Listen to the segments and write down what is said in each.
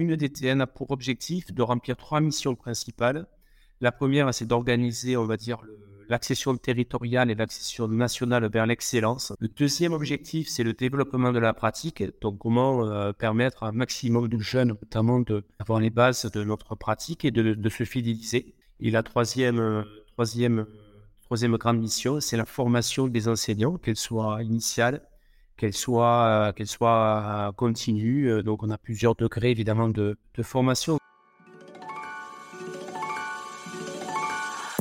une DTN a pour objectif de remplir trois missions principales. La première, c'est d'organiser, on va dire, l'accession territoriale et l'accession nationale vers l'excellence. Le deuxième objectif, c'est le développement de la pratique. Donc, comment euh, permettre à un maximum de jeunes, notamment, d'avoir les bases de notre pratique et de, se fidéliser. Et la troisième, euh, troisième, troisième grande mission, c'est la formation des enseignants, qu'elle soit initiale, qu'elle soit, euh, soit continue. Donc, on a plusieurs degrés, évidemment, de, de formation.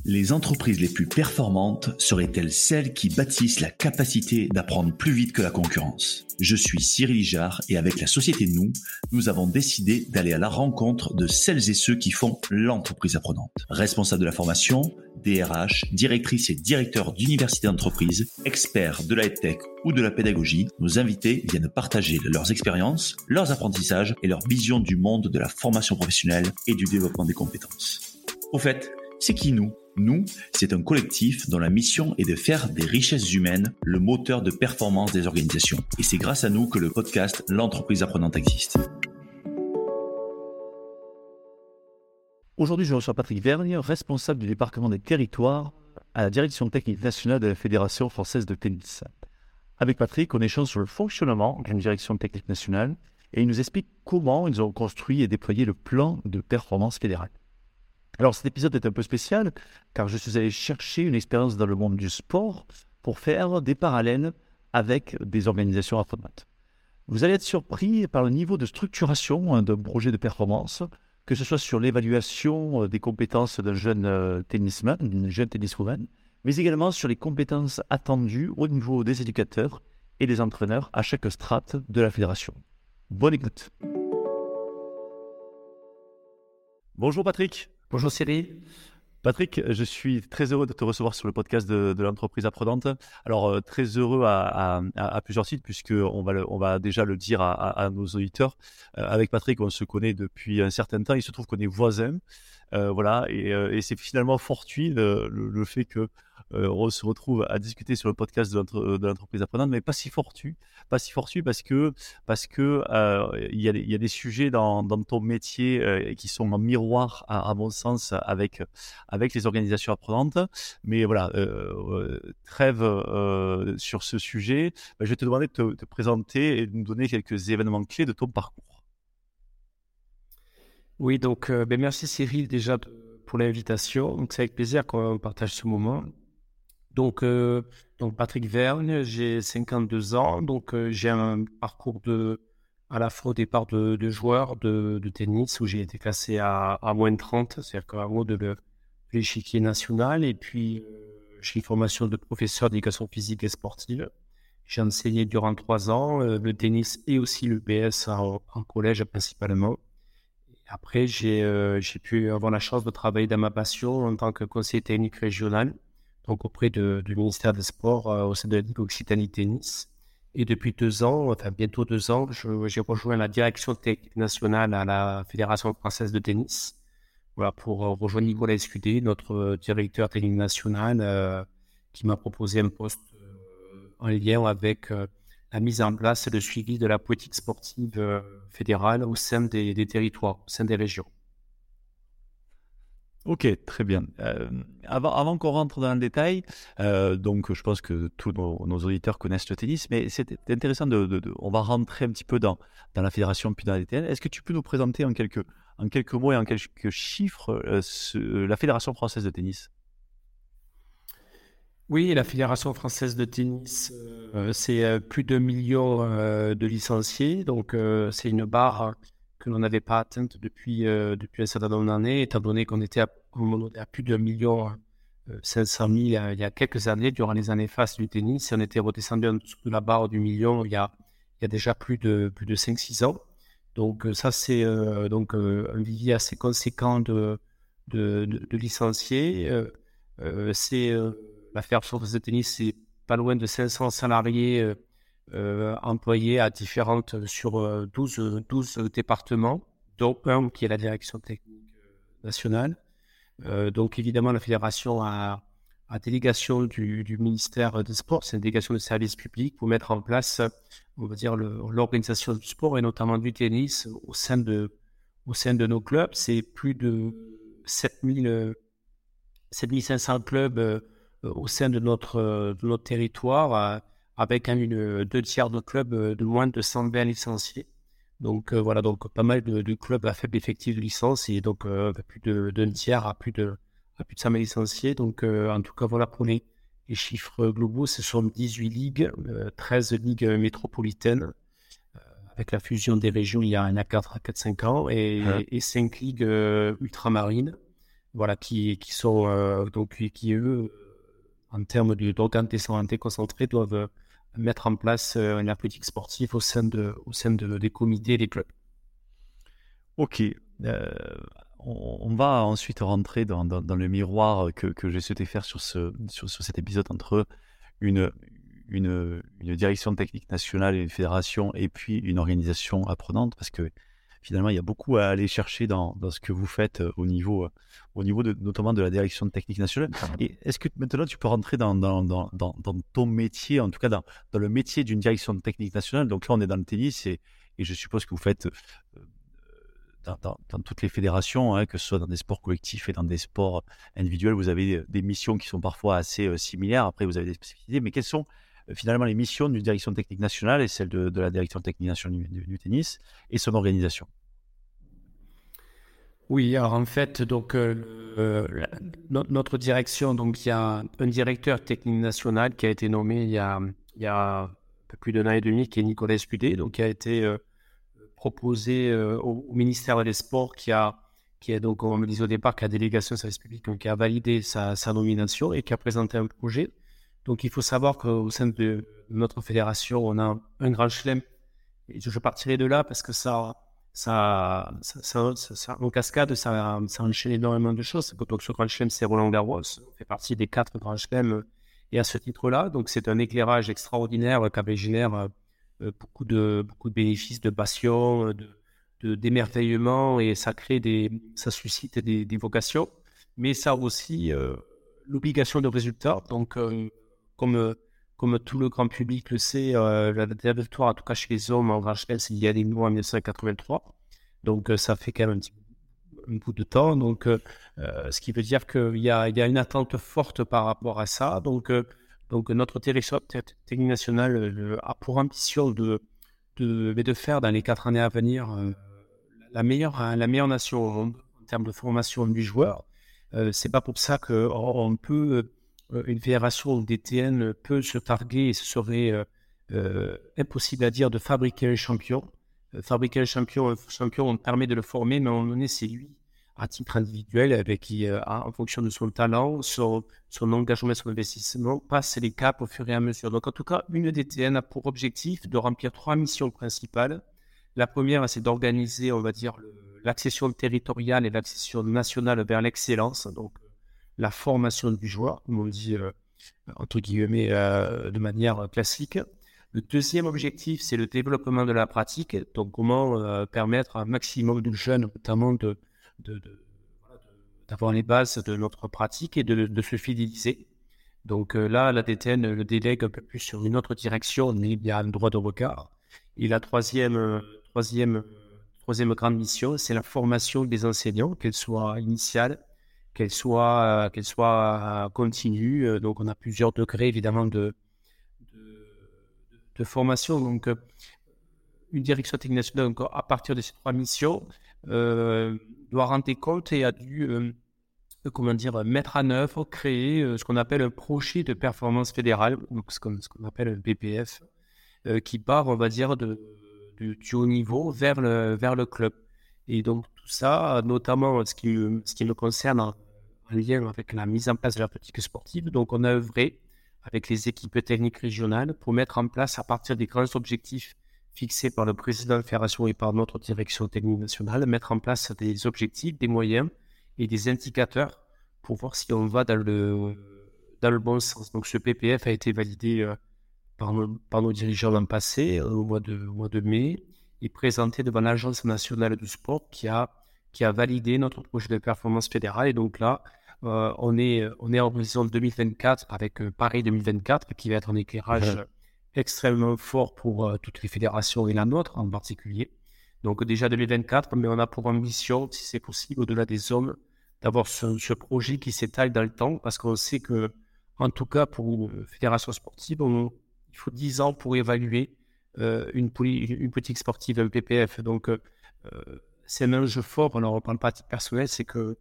Les entreprises les plus performantes seraient-elles celles qui bâtissent la capacité d'apprendre plus vite que la concurrence? Je suis Cyril Lijard et avec la société Nous, nous avons décidé d'aller à la rencontre de celles et ceux qui font l'entreprise apprenante. Responsables de la formation, DRH, directrices et directeurs d'universités d'entreprise, experts de la tech ou de la pédagogie, nos invités viennent partager leurs expériences, leurs apprentissages et leur vision du monde de la formation professionnelle et du développement des compétences. Au fait, c'est qui nous? Nous, c'est un collectif dont la mission est de faire des richesses humaines le moteur de performance des organisations. Et c'est grâce à nous que le podcast L'entreprise apprenante existe. Aujourd'hui, je reçois Patrick Vergne, responsable du département des territoires à la direction technique nationale de la Fédération française de tennis. Avec Patrick, on échange sur le fonctionnement d'une direction technique nationale et il nous explique comment ils ont construit et déployé le plan de performance fédérale. Alors cet épisode est un peu spécial car je suis allé chercher une expérience dans le monde du sport pour faire des parallèles avec des organisations apprenantes. Vous allez être surpris par le niveau de structuration hein, d'un projet de performance, que ce soit sur l'évaluation euh, des compétences d'un jeune euh, tennisman, d'une jeune tenniswoman, mais également sur les compétences attendues au niveau des éducateurs et des entraîneurs à chaque strate de la fédération. Bonne écoute. Bonjour Patrick. Bonjour Cyril. Patrick, je suis très heureux de te recevoir sur le podcast de, l'entreprise apprenante. Alors, euh, très heureux à, plusieurs sites, puisqu'on va, on va déjà le dire à, nos auditeurs. Euh, avec Patrick, on se connaît depuis un certain temps. Il se trouve qu'on est voisins. Euh, voilà, et, c'est finalement fortuit le, fait que on se retrouve à discuter sur le podcast de l'entreprise apprenante, mais pas si fortuit, pas si fortuit parce que parce que il y, a des sujets dans, ton métier qui sont en miroir, à, mon sens, avec avec les organisations apprenantes. Mais voilà, trêve sur ce sujet. Bah, je vais te demander de te, te présenter et de nous donner quelques événements clés de ton parcours. Oui, donc euh, ben merci Cyril déjà pour l'invitation. C'est avec plaisir qu'on partage ce moment. Donc, euh, donc Patrick Vergne, j'ai 52 ans, donc euh, j'ai un parcours de à la fois au départ de, de joueur de, de, tennis où j'ai été classé à, à moins de 30, c'est-à-dire qu'en haut de l'échiquier national, et puis j'ai une formation de professeur d'éducation physique et sportive. J'ai enseigné durant trois ans le tennis et aussi le BS en collège principalement. Après, euh, j'ai pu avoir la chance de travailler dans ma passion en tant que conseiller technique régional, donc auprès du ministère des Sports euh, au sein de la Occitanie Tennis. Et depuis deux ans, enfin bientôt deux ans, j'ai rejoint la direction technique nationale à la Fédération française de tennis. Pour euh, rejoindre Nicolas Escudé, notre directeur technique national, qui m'a proposé un poste en lien avec la mise en place et le suivi de la politique sportive euh, fédérale au sein des, territoires, au sein des régions. Ok, très bien. Euh, avant, qu'on rentre dans le détail, euh, donc je pense que tous nos, auditeurs connaissent le tennis, mais c'est intéressant de, On va rentrer un petit peu dans, la fédération puis dans la. Est-ce que tu peux nous présenter en quelques, en quelques mots et en quelques chiffres la fédération française de tennis? Oui, la Fédération française de tennis, euh, c'est euh, plus de millions euh, de licenciés. Donc, c'est une barre que l'on n'avait pas atteinte depuis, depuis un certain nombre d'années, étant donné qu'on était à, à, plus de millions 500 000 il y a quelques années, durant les années fastes du tennis. On était redescendu en dessous de la barre du million il y a, déjà plus de, plus de 5-6 ans. Donc, ça, c'est donc un vivier assez conséquent de, de, licenciés. c'est la Fédération de tennis, c'est pas loin de 500 salariés euh, euh, employés à différentes sur 12, 12 départements, dont un qui est la direction technique euh, donc évidemment, la fédération a, délégation du, ministère des Sports, c'est une délégation de service public pour mettre en place, on va dire, l'organisation du sport et notamment du tennis au sein de, au sein de nos clubs. C'est plus de 7000, 7500 clubs au sein de notre, de notre territoire, avec une, deux tiers de clubs de moins de 120 licenciés. Donc voilà, donc pas mal de, clubs à faible effectif de licence et donc plus d'un tiers à plus de, à plus de 100 licenciés. Donc en tout cas, voilà pour les, les chiffres globaux, ce sont 18 ligues, 13 ligues métropolitaines avec la fusion des régions il y a un à 4 à 4-5 ans et, et 5 ligues euh, ultramarines. Voilà, qui, qui sont euh, donc qui eux, en termes d'organes de santé concentrés, doivent euh, mettre en place une politique sportive au sein, de, au sein de, des comités des clubs. Ok. on, va ensuite rentrer dans, dans, le miroir que, que j'ai souhaité faire sur, ce, sur, sur cet épisode entre une, une, direction technique nationale et une fédération et puis une organisation apprenante parce que finalement il y a beaucoup à aller chercher dans, dans ce que vous faites euh, au niveau, euh, au niveau de, notamment de la direction technique nationale. Et est-ce que maintenant tu peux rentrer dans, dans, dans, dans ton métier, en tout cas dans, dans le métier d'une direction technique nationale? Donc là on est dans le tennis et, et je suppose que vous faites euh, dans, dans, toutes les fédérations, hein, que ce soit dans des sports collectifs et dans des sports individuels, vous avez des missions qui sont parfois assez similaires. Après, vous avez des spécificités. Mais quelles sont finalement les missions d'une direction technique nationale et celle de, la direction technique nationale du, tennis et son organisation. Oui, alors en fait, donc euh, notre direction, donc il y a un directeur technique national qui a été nommé il y a, un peu plus d'un an et demi, qui est Nicolas Escudé, donc qui a été euh, proposé euh, au, ministère des Sports, qui a qui donc, on me disait au départ, qui a délégation de service public, donc qui a validé sa nomination et qui a présenté un projet. Donc il faut savoir qu'au sein de notre fédération, on a un grand chelem. Et je partirai de là parce que ça, ça, ça, ça, en cascade, ça, enchaîne énormément de choses. Donc ce grand chelem, c'est Roland Garros. On fait partie des quatre grands chelems. Et à ce titre-là, donc c'est un éclairage extraordinaire qui génère euh, beaucoup de, beaucoup de bénéfices, de passion, de, d'émerveillement et ça crée des, ça suscite des, vocations. Mais ça aussi euh, l'obligation de résultat. Donc, euh, comme, euh, comme tout le grand public le sait, euh, la dernière victoire, en tout cas chez les hommes en c'est il y a des mois en 1983. Donc, euh, ça fait quand même un petit un bout de temps. Donc, ce qui veut dire qu'il y a, une attente forte par rapport à ça. Donc, notre territoire technique national a pour ambition de, faire dans les quatre années à venir la, meilleure, la meilleure nation au monde en termes de formation du joueur. c'est pas pour ça qu'on peut euh, une fédération DTN peut se targuer et ce serait euh, euh, impossible à dire de fabriquer un champion. fabriquer un champion, un champion, on permet de le former, mais on est c'est lui à titre individuel, avec qui, en fonction de son talent, son, son engagement, son investissement, passe les caps au fur et à mesure. Donc, en tout cas, une DTN a pour objectif de remplir trois missions principales. La première, c'est d'organiser, on va dire, l'accession territoriale et l'accession nationale vers l'excellence. Donc, la formation du joueur, comme on dit euh, entre guillemets euh, de manière classique. Le deuxième objectif, c'est le développement de la pratique. Donc, comment euh, permettre à un maximum de jeunes, notamment, de, d'avoir les bases de notre pratique et de, se fidéliser. Donc là, la DTN le délègue un peu plus sur une autre direction, mais il y a un droit de regard. Et la troisième, troisième, troisième grande mission, c'est la formation des enseignants, qu'elle soit initiale, qu'elle soit, euh, qu'elle soit euh, continue. Euh, donc, on a plusieurs degrés, évidemment, de, de, formation. Donc, une direction technique nationale, donc, à partir de ces trois missions, doit rendre compte et a dû, comment dire, mettre en œuvre, créer ce qu'on appelle un projet de performance fédérale, donc ce qu'on, appelle un BPF, qui part, on va dire, de, du haut niveau vers le, vers le club. Et donc, tout ça, notamment ce qui, ce qui me concerne en, lien avec la mise en place de la politique sportive, donc on a œuvré avec les équipes techniques régionales pour mettre en place, à partir des grands objectifs fixés par le président de la fédération et par notre direction technique nationale, mettre en place des objectifs, des moyens et des indicateurs pour voir si on va dans le, dans le bon sens. Donc ce PPF a été validé euh, par, nos, par nos dirigeants l'an passé, au mois de, au mois de mai et présenté devant l'Agence nationale du sport qui a, qui a validé notre projet de performance fédérale. Et donc là, euh, on, est, on est en horizon 2024 avec euh, Paris 2024 qui va être un éclairage extrêmement fort pour euh, toutes les fédérations et la nôtre en particulier. Donc déjà 2024, mais on a pour ambition, si c'est possible, au-delà des hommes, d'avoir ce, projet qui s'étale dans le temps, parce qu'on sait que, en tout cas pour une fédération sportive, il faut 10 ans pour évaluer euh, une, une, politique sportive, un PPF. Donc euh, c'est un enjeu fort, on ne parle pas de personnel, c'est que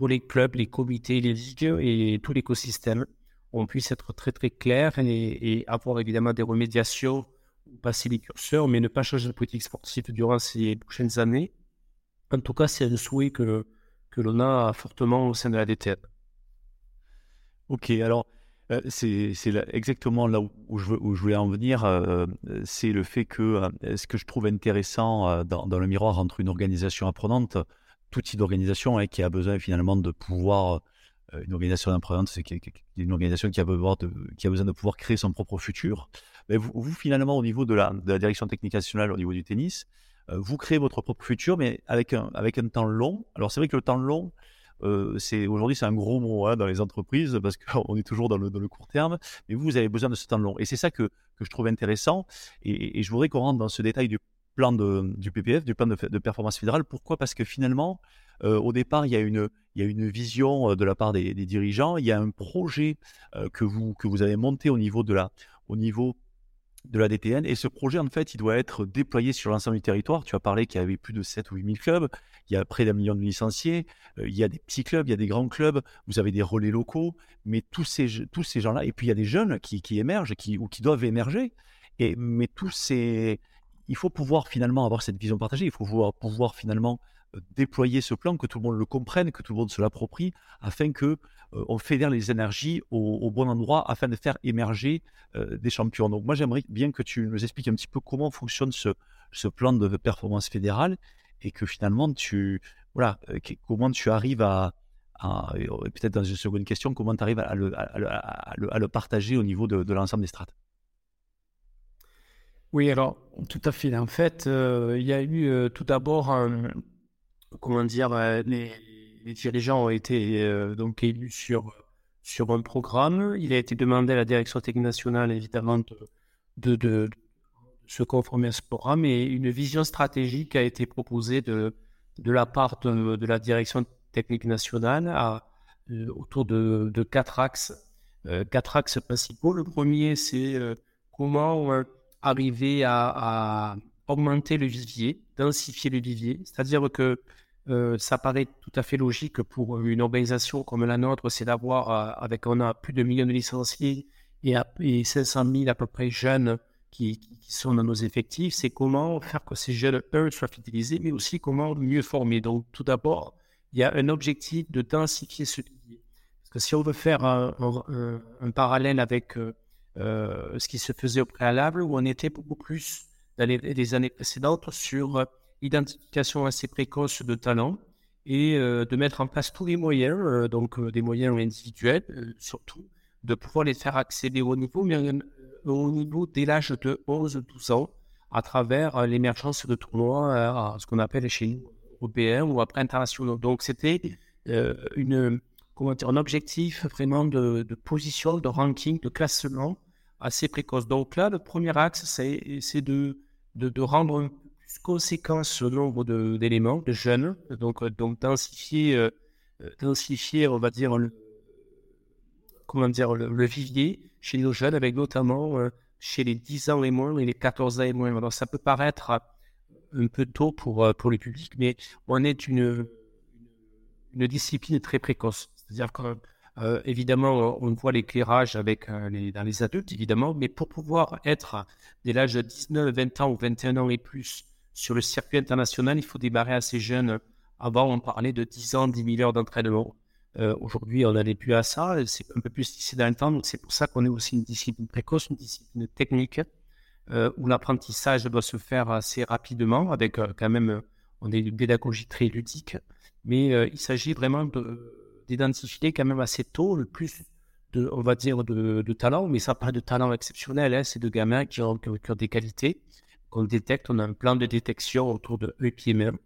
pour les clubs, les comités, les ligues et tout l'écosystème, on puisse être très très clair et, avoir évidemment des remédiations, passer les curseurs, mais ne pas changer de politique sportive durant ces prochaines années. En tout cas, c'est un souhait que, que l'on a fortement au sein de la DTN. Ok, alors euh, c'est exactement là où, je, voulais en venir. Euh, c'est le fait que euh, ce que je trouve intéressant dans, le miroir entre une organisation apprenante, tout type d'organisation hein, qui a besoin finalement de pouvoir euh, une organisation apprenante, c'est une organisation qui a, besoin de, pouvoir créer son propre futur. Mais vous, finalement, au niveau de la, direction technique nationale, au niveau du tennis, euh, vous créez votre propre futur, mais avec un, avec un temps long. Alors, c'est vrai que le temps long, euh, c'est aujourd'hui c'est un gros mot hein, dans les entreprises parce qu'on est toujours dans le, court terme, mais vous, vous avez besoin de ce temps long. Et c'est ça que, que, je trouve intéressant. Et, je voudrais qu'on rentre dans ce détail du plan du PPF, du plan de, performance fédérale. Pourquoi? Parce que finalement, euh, au départ, il y, a une, vision euh, de la part des, dirigeants, il y a un projet euh, que, vous, avez monté au niveau de la, DTN. Et ce projet, en fait, il doit être déployé sur l'ensemble du territoire. Tu as parlé qu'il y avait plus de 7 ou 8 000 clubs. Il y a près d'un million de licenciés. il y a des petits clubs, il y a des grands clubs. Vous avez des relais locaux. Mais tous ces, gens-là, et puis il y a des jeunes qui, émergent ou qui doivent émerger. Et, mais tous ces. Il faut pouvoir finalement avoir cette vision partagée. Il faut pouvoir, finalement déployer ce plan, que tout le monde le comprenne, que tout le monde se l'approprie, afin que euh, on fédère les énergies au, bon endroit, afin de faire émerger euh, des champions. Donc moi, j'aimerais bien que tu nous expliques un petit peu comment fonctionne ce, plan de performance fédérale et que finalement, tu, voilà, euh, comment tu arrives à, peut-être dans une seconde question, comment tu arrives à le, partager au niveau de l'ensemble des strates? Oui, alors tout à fait. En fait, il y a eu tout d'abord un, comment dire, euh, les, dirigeants ont été euh, donc élus sur, sur un programme. Il a été demandé à la direction technique nationale, évidemment, de, de, se conformer à ce programme et une vision stratégique a été proposée de, de la part de, la direction technique nationale euh, autour de, quatre axes, quatre axes principaux. Le premier, c'est comment arriver à, augmenter le vivier, densifier le vivier, c'est-à-dire que euh, ça paraît tout à fait logique pour une organisation comme la nôtre, c'est d'avoir, euh, avec on a plus de millions de licenciés et, et 500 000 à peu près jeunes qui, sont dans nos effectifs, c'est comment faire que ces jeunes, eux, soient fidélisés, mais aussi comment mieux former. Donc, tout d'abord, il y a un objectif de densifier ce pilier. Parce que si on veut faire un, parallèle avec euh, ce qui se faisait au préalable, où on était beaucoup plus dans les années précédentes sur identification assez précoce de talents et euh, de mettre en place tous les moyens, euh, donc euh, des moyens individuels surtout, de pouvoir les faire accéder au niveau, mais au niveau dès l'âge de 11-12 ans, à travers l'émergence de tournois, ce qu'on appelle chez nous européens ou après internationaux. Donc c'était une, un objectif vraiment de, position, de ranking, de classement assez précoce. Donc là, le premier axe, c'est de, rendre conséquence ce nombre d'éléments, de, jeunes, donc, euh, donc densifier, euh, euh, densifier, on va dire, le, comment dire, le, vivier chez nos jeunes, avec notamment chez les 10 ans et moins et les 14 ans et moins. Alors ça peut paraître un peu tôt pour, pour le public, mais on est une, une discipline très précoce. C'est-à-dire que évidemment, on voit l'éclairage avec les, dans les adultes, évidemment, mais pour pouvoir être dès l'âge de 19, 20 ans ou 21 ans et plus sur le circuit international, il faut démarrer assez jeune. Avant, on parlait de 10 ans, 10 000 heures d'entraînement. Euh, aujourd'hui, on n'allait plus à ça. C'est un peu plus ici dans le temps. Donc, c'est pour ça qu'on est aussi une discipline précoce, une discipline technique, euh, où l'apprentissage doit se faire assez rapidement, avec euh, quand même, on est une pédagogie très ludique. Mais il s'agit vraiment d'identifier quand même assez tôt le plus de, on va dire, de, talent. Mais ça parle de talent exceptionnel. Hein. C'est de gamins qui ont, qui ont des qualités qu'on détecte. On a un plan de détection autour de EPMM.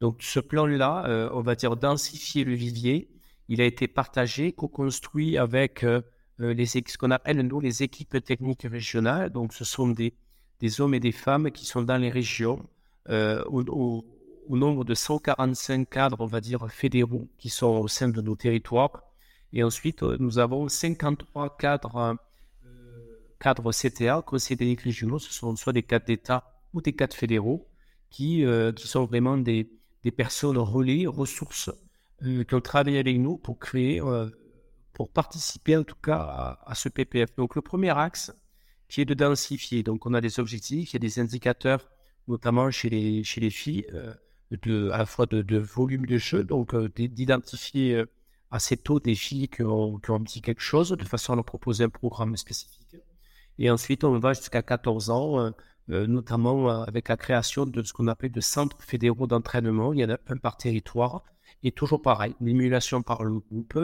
Donc, ce plan-là, euh, on va dire densifier le vivier. Il a été partagé, co-construit avec euh, euh, les, ce qu'on appelle, nous, les équipes techniques régionales. Donc, ce sont des, des, hommes et des femmes qui sont dans les régions, nombre de 145 cadres, on va dire, fédéraux qui sont au sein de nos territoires. Et ensuite, nous avons 53 cadres, cadres CTA, conseillers des régionaux. Ce sont soit des cadres d'État ou des cadres fédéraux qui, qui sont vraiment des, des personnes relais, ressources, qui ont travaillé avec nous pour créer pour participer en tout cas à, ce PPF. Donc le premier axe qui est de densifier. Donc on a des objectifs, il y a des indicateurs, notamment chez les, chez les filles, euh, de, à la fois de, volume de jeu, donc euh, d'identifier euh, assez tôt des filles qui ont, qui ont dit quelque chose, de façon à leur proposer un programme spécifique. Et ensuite on va jusqu'à 14 ans, notamment avec la création de ce qu'on appelle de centres fédéraux d'entraînement. Il y en a un par territoire. Et toujours pareil, l'émulation par le groupe,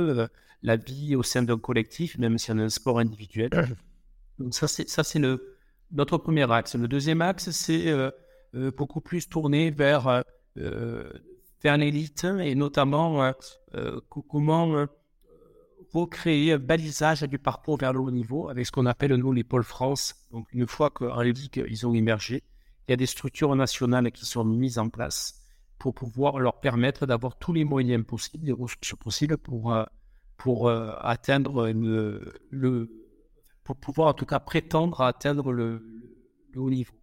la vie au sein d'un collectif, même si on a un sport individuel. Donc ça, c'est, notre premier axe. Le deuxième axe, c'est euh, euh, beaucoup plus tourné vers, euh, vers l'élite et notamment comment recréer un balisage du parcours vers le haut niveau avec ce qu'on appelle nous les pôles France. Donc une fois qu'en Ligue, ils ont émergé, il y a des structures nationales qui sont mises en place pour pouvoir leur permettre d'avoir tous les moyens possibles, les ressources possibles pour pour euh, atteindre le, le, pour pouvoir en tout cas prétendre à atteindre le, haut niveau.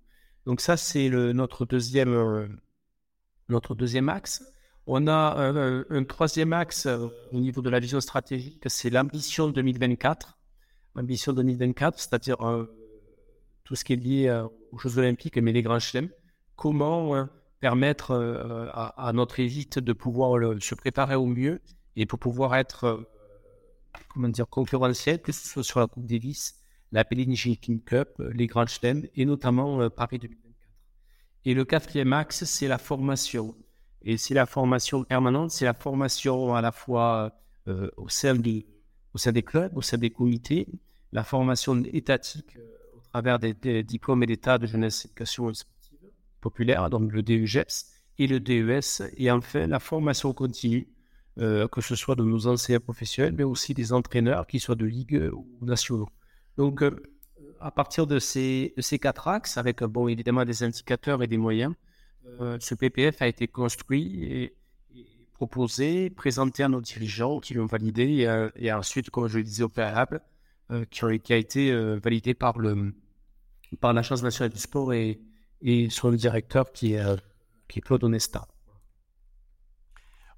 Donc ça c'est notre deuxième euh, notre deuxième axe. On a un, troisième axe euh, au niveau de la vision stratégique, c'est l'ambition 2024. L'ambition 2024, c'est-à-dire tout ce qui est lié aux Jeux Olympiques, mais les grands chelems. Comment permettre à, notre élite de pouvoir se préparer au mieux et pour pouvoir être comment dire, concurrentielle, que ce soit sur la Coupe Davis, la Pellegrini King Cup, euh, les Grands Chelems et notamment euh, Paris 2024. Et le quatrième axe, c'est la formation. Et c'est la formation permanente, c'est la formation à la fois euh, au, sein des, au sein des clubs, au sein des comités, la formation étatique au travers des, diplômes et d'état de jeunesse, éducation sportive populaire, donc le DEGEPS et le DES, et enfin la formation continue euh, que ce soit de nos anciens professionnels, mais aussi des entraîneurs, qui soient de ligue ou nationaux. Donc, euh, à partir de ces, ces quatre axes, avec bon, évidemment des indicateurs et des moyens, euh, ce PPF a été construit et, proposé, présenté à nos dirigeants qui l'ont validé et, ensuite, comme je le disais au préalable, qui, a été validé par, le, par l'Agence nationale du sport et, et son directeur qui est, qui est Claude Onesta.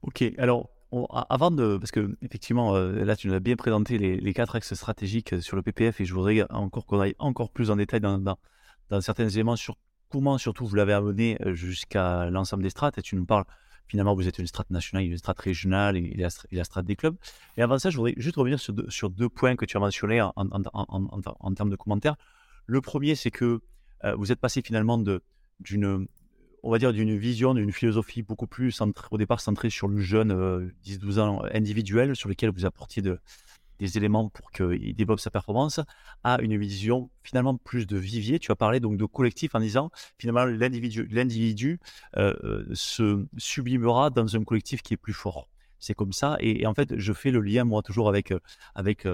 Ok, alors avant de, parce que effectivement, euh, là tu nous as bien présenté les, quatre axes stratégiques euh, sur le PPF et je voudrais encore qu'on aille encore plus en détail dans, certains éléments sur comment surtout vous l'avez amené euh, jusqu'à l'ensemble des strates. Et tu nous parles finalement, vous êtes une strate nationale, une strate régionale et, la, la strate des clubs. Et avant ça, je voudrais juste revenir sur deux, points que tu as mentionnés en, en, en termes de commentaires. Le premier, c'est que vous êtes passé finalement d'une on va dire, d'une vision, d'une philosophie beaucoup plus centrée, au départ centrée sur le jeune 10-12 euh, ans individuel, sur lequel vous apportiez des éléments pour qu'il développe sa performance, à une vision finalement plus de vivier. Tu as parlé donc de collectif en disant finalement l'individu, euh, euh, se sublimera dans un collectif qui est plus fort. C'est comme ça. Et, en fait, je fais le lien, moi, toujours avec, avec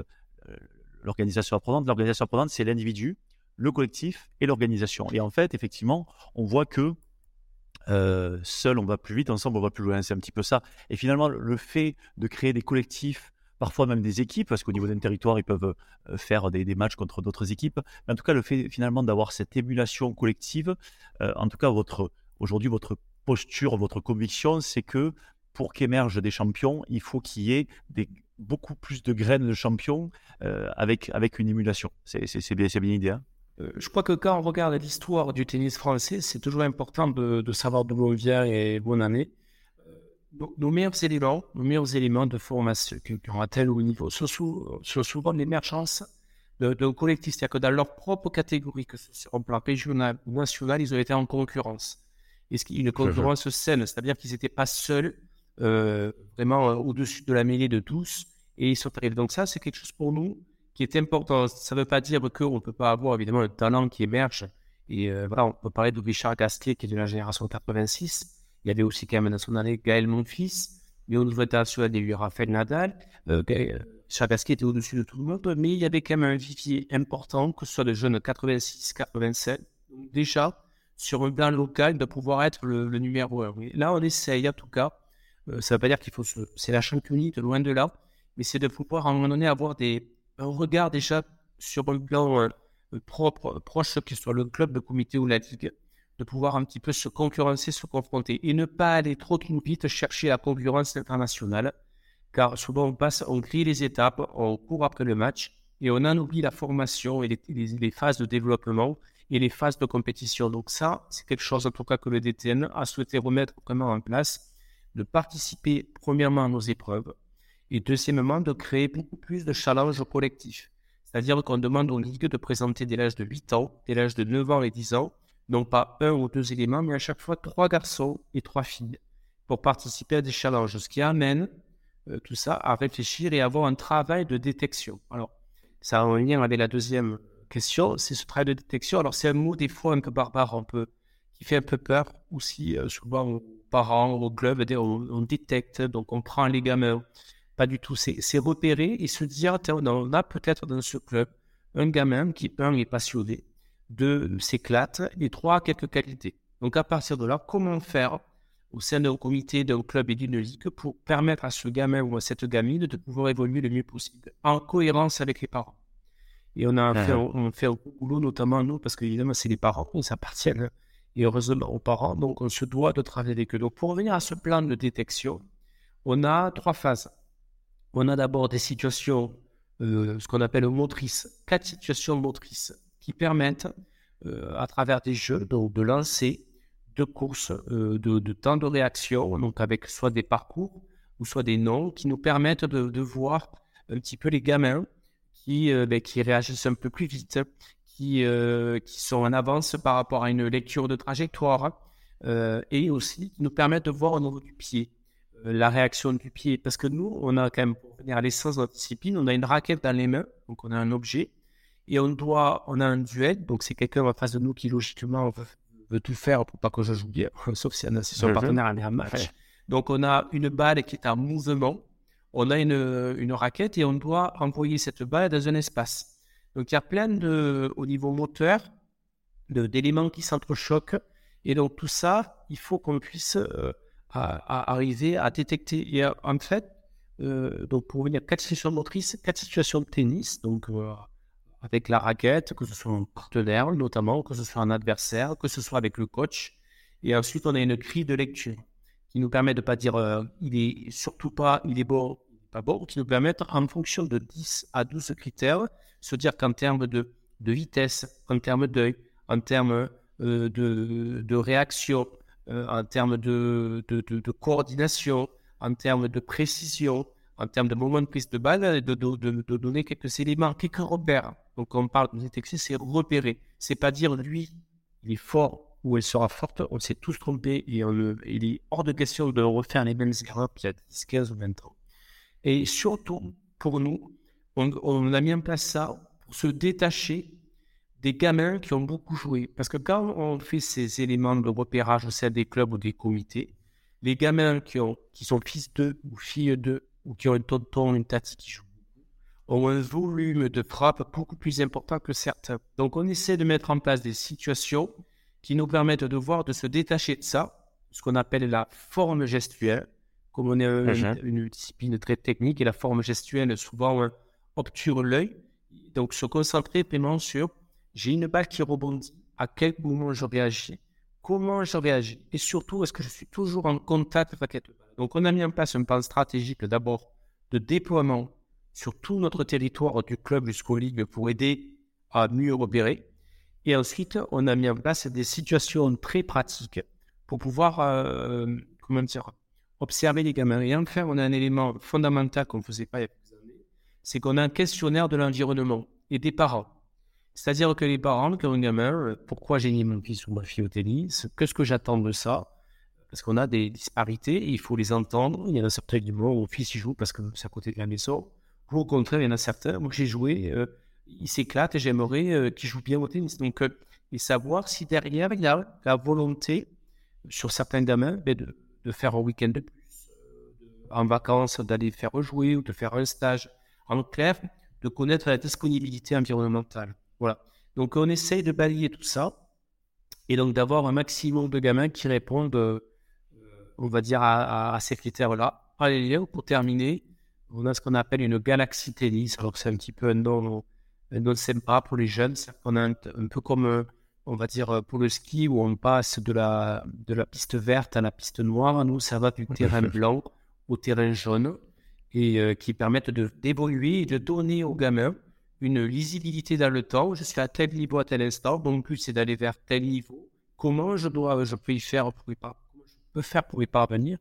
l'organisation apprenante. L'organisation apprenante, c'est l'individu, le collectif et l'organisation. Et en fait, effectivement, on voit que euh, seul, on va plus vite, ensemble, on va plus loin. C'est un petit peu ça. Et finalement, le fait de créer des collectifs, parfois même des équipes, parce qu'au niveau d'un territoire, ils peuvent euh, faire des, matchs contre d'autres équipes. Mais en tout cas, le fait finalement d'avoir cette émulation collective, euh, en tout cas, aujourd'hui, votre posture, votre conviction, c'est que pour qu'émergent des champions, il faut qu'il y ait beaucoup plus de graines de champions avec, avec une émulation. C'est bien, bien l'idée. Hein je crois que quand on regarde l'histoire du tennis français, c'est toujours important de, savoir d'où on vient et en est. Euh, nos, meilleurs éléments, nos meilleurs éléments de formation qui, ont atteint haut niveau sont, souvent l'émergence d'un collectif. C'est-à-dire que dans leur propre catégorie, que ce soit en plan régional ou national, ils ont été en concurrence. Et ce une concurrence saine, c'est-à-dire qu'ils n'étaient pas seuls, euh, vraiment au-dessus de la mêlée de tous, et ils sont arrivés. Donc ça, c'est quelque chose pour nous qui est important. Ça ne veut pas dire qu'on ne peut pas avoir évidemment le talent qui émerge. Et euh, voilà, on peut parler de Richard Gasquet qui est de la génération 86. Il y avait aussi quand même dans son année Gaël Monfils. Mais au niveau international, il y a eu Raphaël Nadal. Euh, euh, Richard Gasquet était au-dessus de tout le monde. Mais il y avait quand même un vivier important, que ce soit de jeunes 86, 87. Donc déjà, sur un plan local, de pouvoir être le, numéro un. Là, on essaye, en tout cas. Ça ne veut pas dire qu'il faut se... C'est la championnie, de loin de là. Mais c'est de pouvoir, à un moment donné, avoir des... un regard déjà sur un plan euh, propre, proche, que ce soit le club, le comité ou la ligue, de pouvoir un petit peu se concurrencer, se confronter et ne pas aller trop trop vite chercher la concurrence internationale. Car souvent, on passe, on grille les étapes, on court après le match et on en oublie la formation et les, phases de développement et les phases de compétition. Donc ça, c'est quelque chose en tout cas que le DTN a souhaité remettre vraiment en place, de participer premièrement à nos épreuves et deuxièmement de créer beaucoup plus de challenges collectifs. C'est-à-dire qu'on demande aux ligues de présenter dès l'âge de 8 ans, dès l'âge de 9 ans et 10 ans, non pas un ou deux éléments, mais à chaque fois trois garçons et trois filles pour participer à des challenges, ce qui amène euh, tout ça à réfléchir et avoir un travail de détection. Alors, ça a un lien avec la deuxième question, c'est ce travail de détection. Alors, c'est un mot des fois un peu barbare, un peu, qui fait un peu peur aussi, euh, souvent aux parents, au club, on, on, détecte, donc on prend les gamins. Pas du tout, c'est repérer et se dire, on a peut-être dans ce club un gamin qui, un, est passionné, deux, s'éclate, et trois, quelques qualités. Donc, à partir de là, comment faire au sein d'un comité, d'un club et d'une ligue pour permettre à ce gamin ou à cette gamine de pouvoir évoluer le mieux possible, en cohérence avec les parents? Et on a fait, on fait un boulot, notamment nous, parce qu'évidemment, c'est les parents, ils appartiennent et heureusement aux parents, donc on se doit de travailler avec eux. Donc, pour revenir à ce plan de détection, on a trois phases. On a d'abord des situations, euh, ce qu'on appelle motrices, quatre situations motrices qui permettent, euh, à travers des jeux, donc de lancer de courses, euh, de, temps de réaction, donc avec soit des parcours ou soit des noms qui nous permettent de, voir un petit peu les gamins qui, euh, ben, qui réagissent un peu plus vite, qui, euh, qui sont en avance par rapport à une lecture de trajectoire et aussi qui nous permettent de voir au niveau du pied la réaction du pied. Parce que nous, on a quand même, pour venir à l'essence de notre discipline, on a une raquette dans les mains, donc on a un objet, et on doit, on a un duel, donc c'est quelqu'un en face de nous qui logiquement veut tout faire pour pas que je joue bien, sauf si son mhm. partenaire en est en match. Donc, on a une balle qui est en mouvement, on a une, une raquette et on doit envoyer cette balle dans un espace. Donc, il y a plein de, au niveau moteur, d'éléments qui s'entrechoquent. Et donc, tout ça, il faut qu'on puisse euh, arriver à détecter. Et en fait, euh, donc pour venir quatre situations motrices, quatre situations de tennis. Donc, euh, avec la raquette, que ce soit un partenaire notamment, que ce soit un adversaire, que ce soit avec le coach. Et ensuite, on a une grille de lecture qui nous permet de ne pas dire euh, il est surtout pas, il est bon, pas bon, qui nous permet en fonction de 10 à 12 critères, se dire qu'en termes de, de, vitesse, en termes d'œil, en termes de, de, réaction, euh, en termes de, de, coordination, en termes de précision, en termes de moment de prise de balle, de, de, donner quelques éléments, quelques repères. Donc, on parle de détecter, c'est repérer. C'est pas dire lui, il est fort ou elle sera forte. On s'est tous trompés et il est hors de question de refaire les mêmes erreurs qu'il y a 10, 15 ou 20 ans. Et surtout, pour nous, on, a mis en place ça pour se détacher des gamins qui ont beaucoup joué. Parce que quand on fait ces éléments de repérage au sein des clubs ou des comités, les gamins qui, ont, qui sont fils d'eux ou filles d'eux ou qui ont un tonton, une tati qui joue ont un volume de frappe beaucoup plus important que certains. Donc on essaie de mettre en place des situations qui nous permettent de voir, de se détacher de ça, ce qu'on appelle la forme gestuelle. Comme on est mhm. une, discipline très technique et la forme gestuelle souvent obture l'œil. Donc se concentrer vraiment sur j'ai une balle qui rebondit, à quel moment je réagis, comment je réagis? Et surtout est-ce que je suis toujours en contact avec cette balle? Donc, on a mis en place un plan stratégique d'abord de déploiement sur tout notre territoire du club jusqu'aux ligues pour aider à mieux repérer. Et ensuite, on a mis en place des situations très pratiques pour pouvoir, euh, comment dire, observer les gamins. Et enfin, on a un élément fondamental qu'on ne faisait pas il y a quelques années, c'est qu'on a un questionnaire de l'environnement et des parents. C'est-à-dire que les parents, qui ont un gamin, euh, pourquoi j'ai mis mon fils ou ma fille au tennis, qu'est-ce que j'attends de ça? Parce qu'on a des disparités il faut les entendre. Il y en a certains moment où mon fils y joue parce que c'est à côté de la maison. Ou au contraire, il y en a certains, moi j'ai joué, euh, il s'éclate et j'aimerais euh, qu'il joue bien au tennis. Donc, euh, et savoir si derrière il y a la volonté sur certains gamins ben, de, de, faire un week-end de plus, en vacances, d'aller faire rejouer ou de faire un stage. En clair, de connaître la disponibilité environnementale. Voilà. Donc on essaye de balayer tout ça et donc d'avoir un maximum de gamins qui répondent, euh, on va dire, à, ces critères-là. Allez, pour terminer, on a ce qu'on appelle une galaxie tennis. Alors c'est un petit peu un nom, un nom sympa pour les jeunes. On a un, peu comme, euh, on va dire, pour le ski où on passe de la, de la piste verte à la piste noire. Nous, ça va du terrain blanc au terrain jaune et euh, qui permettent d'évoluer et de donner aux gamins une lisibilité dans le temps. Je suis à tel niveau à tel instant, donc plus c'est d'aller vers tel niveau. Comment je dois, je peux y faire pour y je peux faire pour y parvenir?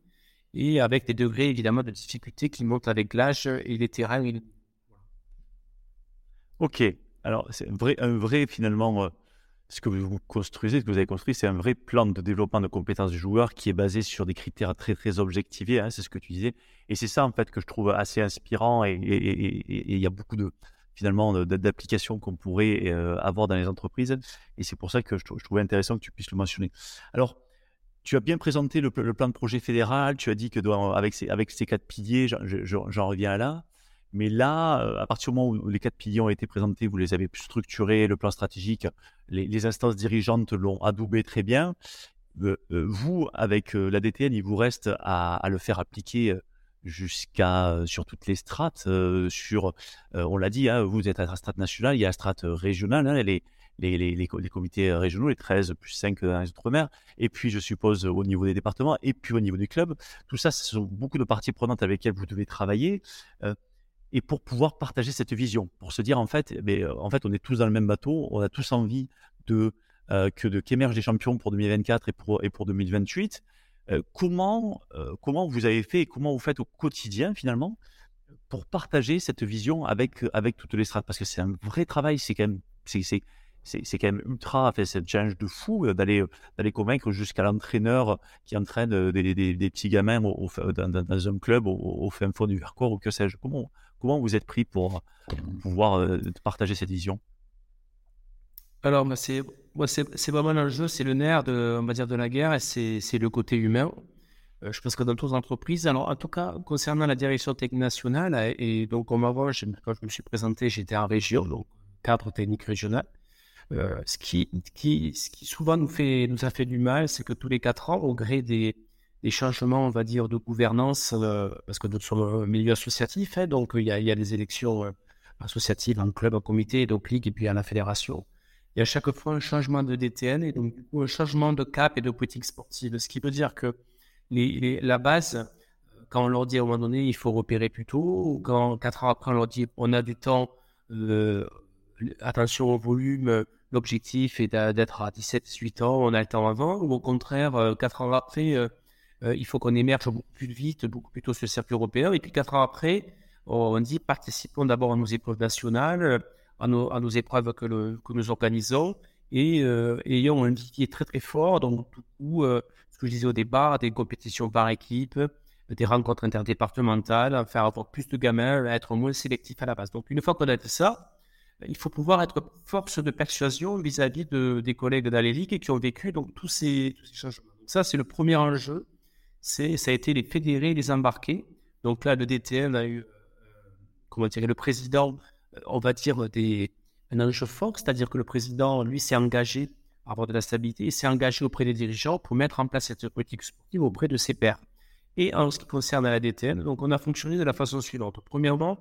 Et avec des degrés évidemment de difficulté qui montent avec l'âge et les terrains. Ok, alors c'est un vrai, un vrai finalement. Euh, ce que vous construisez, ce que vous avez construit, c'est un vrai plan de développement de compétences du joueur qui est basé sur des critères très très objectivés, hein, c'est ce que tu disais. Et c'est ça en fait que je trouve assez inspirant et il y a beaucoup de finalement d'applications qu'on pourrait euh, avoir dans les entreprises. Et c'est pour ça que je, trouvais intéressant que tu puisses le mentionner. Alors, tu as bien présenté le, plan de projet fédéral, tu as dit que avec, ces, quatre piliers, j'en reviens là. Mais là, euh, à partir du moment où les quatre piliers ont été présentés, vous les avez structurés, le plan stratégique, les, instances dirigeantes l'ont adoubé très bien. Euh, vous, avec la DTN, il vous reste à, le faire appliquer jusqu'à sur toutes les strates. sur, on l'a dit, hein, vous êtes à la strate nationale, il y a la strate régionale, hein, les, les, les, les, comités régionaux, les 13 plus 5 dans les Outre-mer, et puis je suppose au niveau des départements, et puis au niveau des clubs. Tout ça, ce sont beaucoup de parties prenantes avec lesquelles vous devez travailler et pour pouvoir partager cette vision, pour se dire en fait, mais, eh en fait, on est tous dans le même bateau, on a tous envie de que de qu'émergent des champions pour 2024 et pour et pour 2028. Comment comment vous avez fait et comment vous faites au quotidien finalement pour partager cette vision avec avec toutes les strates? Parce que c'est un vrai travail, c'est quand même c'est c'est quand même ultra, fait, c'est un challenge de fou d'aller d'aller convaincre jusqu'à l'entraîneur qui entraîne des, des, petits gamins au, dans, un club au, au fin fond du Vercors ou que sais-je. Comment, Comment vous êtes pris pour pouvoir partager cette vision? Alors, bah, c'est vraiment l'enjeu, c'est le nerf de, on va dire, de la guerre et c'est le côté humain. Euh, je pense que dans toutes les entreprises, alors en tout cas, concernant la direction technique nationale, et, donc comme avant, quand je me suis présenté, j'étais en région, donc cadre technique régional. Euh, ce, qui, qui, ce qui souvent nous, fait, nous a fait du mal, c'est que tous les quatre ans, au gré des, changements, on va dire, de gouvernance, euh, parce que nous sommes un milieu associatif, hein, donc il y, a, des élections associatives en club, en comité, donc ligue et puis à la fédération. Il y a chaque fois un changement de DTN et donc du coup un changement de cap et de politique sportive, ce qui veut dire que les, la base, quand on leur dit à un moment donné il faut repérer plus tôt, ou quand quatre ans après on leur dit on a du temps, euh, attention au volume, l'objectif est d'être à 17-18 ans, on a le temps avant, ou au contraire, quatre ans après, euh, il faut qu'on émerge beaucoup plus vite, beaucoup plus tôt sur le circuit européen. Et puis quatre ans après, on dit participons d'abord à nos épreuves nationales, à nos, épreuves que, nous organisons et euh, ayons un est très très fort. Donc, du coup, euh, ce que je disais au départ, des compétitions par équipe, des rencontres interdépartementales, faire avoir plus de gamins, être moins sélectif à la base. Donc, une fois qu'on a fait ça, il faut pouvoir être force de persuasion vis-à-vis de, des collègues d'Alélique et qui ont vécu donc, tous, ces, changements. Ça, c'est le premier enjeu c'est ça a été les fédérés, les embarquer. Donc là, le DTN a eu, euh, comment dire, le président, on va dire, des, un enjeu fort, c'est-à-dire que le président, lui, s'est engagé à avoir de la stabilité, il s'est engagé auprès des dirigeants pour mettre en place cette politique sportive auprès de ses pairs. Et en ce qui concerne la DTN, donc on a fonctionné de la façon suivante. Premièrement,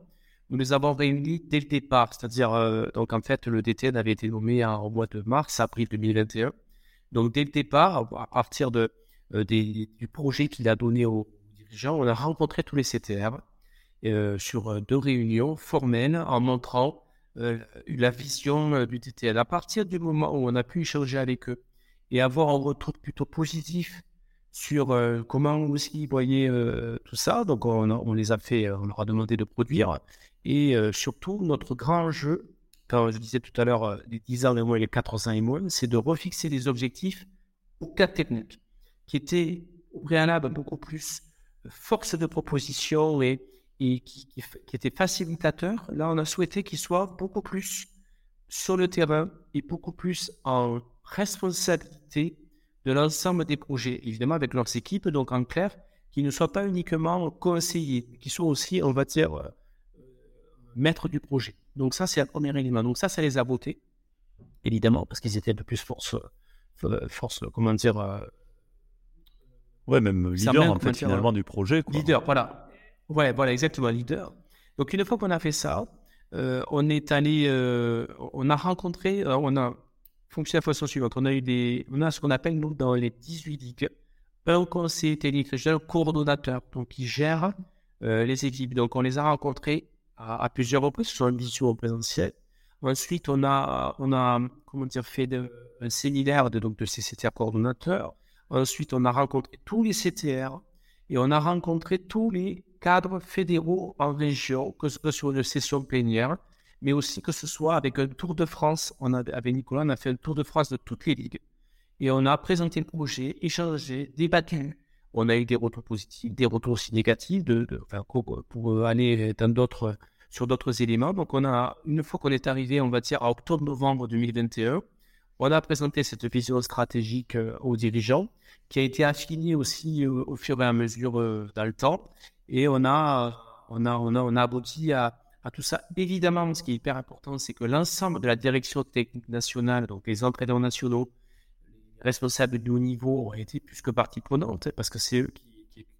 nous les avons réunis dès le départ, c'est-à-dire, euh, donc en fait, le DTN avait été nommé en, mois de mars, avril 2021. Donc dès le départ, à partir de euh, du projet qu'il a donné aux dirigeants, on a rencontré tous les CTR euh, sur euh, deux réunions formelles en montrant la vision du DTL. À partir du moment où on a pu échanger avec eux et avoir un retour plutôt positif sur comment aussi ils voyaient tout ça. Donc, on, les a fait, on leur a demandé de produire. Et surtout, notre grand jeu, quand je disais tout à l'heure, les 10 ans et moins, les 4 ans et moins, c'est de refixer des objectifs au cas technique qui était au préalable beaucoup plus force de proposition et, et qui, qui, était facilitateur, là, on a souhaité qu'il soit beaucoup plus sur le terrain et beaucoup plus en responsabilité de l'ensemble des projets, évidemment avec leurs équipes, donc en clair, qu'ils ne soient pas uniquement conseillers, qu'ils soient aussi, on va dire, euh, maîtres du projet. Donc ça, c'est un premier élément. Donc ça, ça les a votés, évidemment, parce qu'ils étaient de plus force force, comment dire, ouais, même leader en fait, finalement du projet. Quoi. Leader, voilà. Ouais, voilà, exactement, leader. Donc une fois qu'on a fait ça, on est allé, on a rencontré, on a fonctionné de la façon suivante. On a eu des, on a ce qu'on appelle nous dans les 18 ligues un conseiller technique régional coordonnateur, donc qui gère les équipes. Donc on les a rencontrés à, plusieurs reprises, sur une vision au présentiel. Ensuite, on a, on a comment dire, fait de, un séminaire de, donc, de CCTR coordonnateurs. Ensuite, on a rencontré tous les CTR et on a rencontré tous les cadres fédéraux en région, que ce soit sur une session plénière, mais aussi que ce soit avec un Tour de France. On avec Nicolas, on a fait un Tour de France de toutes les ligues. Et on a présenté le projet, échangé, débattu. On a eu des retours positifs, des retours aussi négatifs, pour aller d'autres sur d'autres éléments. Donc, on a, une fois qu'on est arrivé, on va dire, à octobre-novembre 2021, on a présenté cette vision stratégique euh, aux dirigeants, qui a été affinée aussi euh, au fur et à mesure euh, dans le temps. Et on a, on a, on a, on a abouti à, à tout ça. Évidemment, ce qui est hyper important, c'est que l'ensemble de la direction technique nationale, donc les entraîneurs nationaux, les responsables du haut niveau ont été plus que partie prenante, parce que c'est eux qui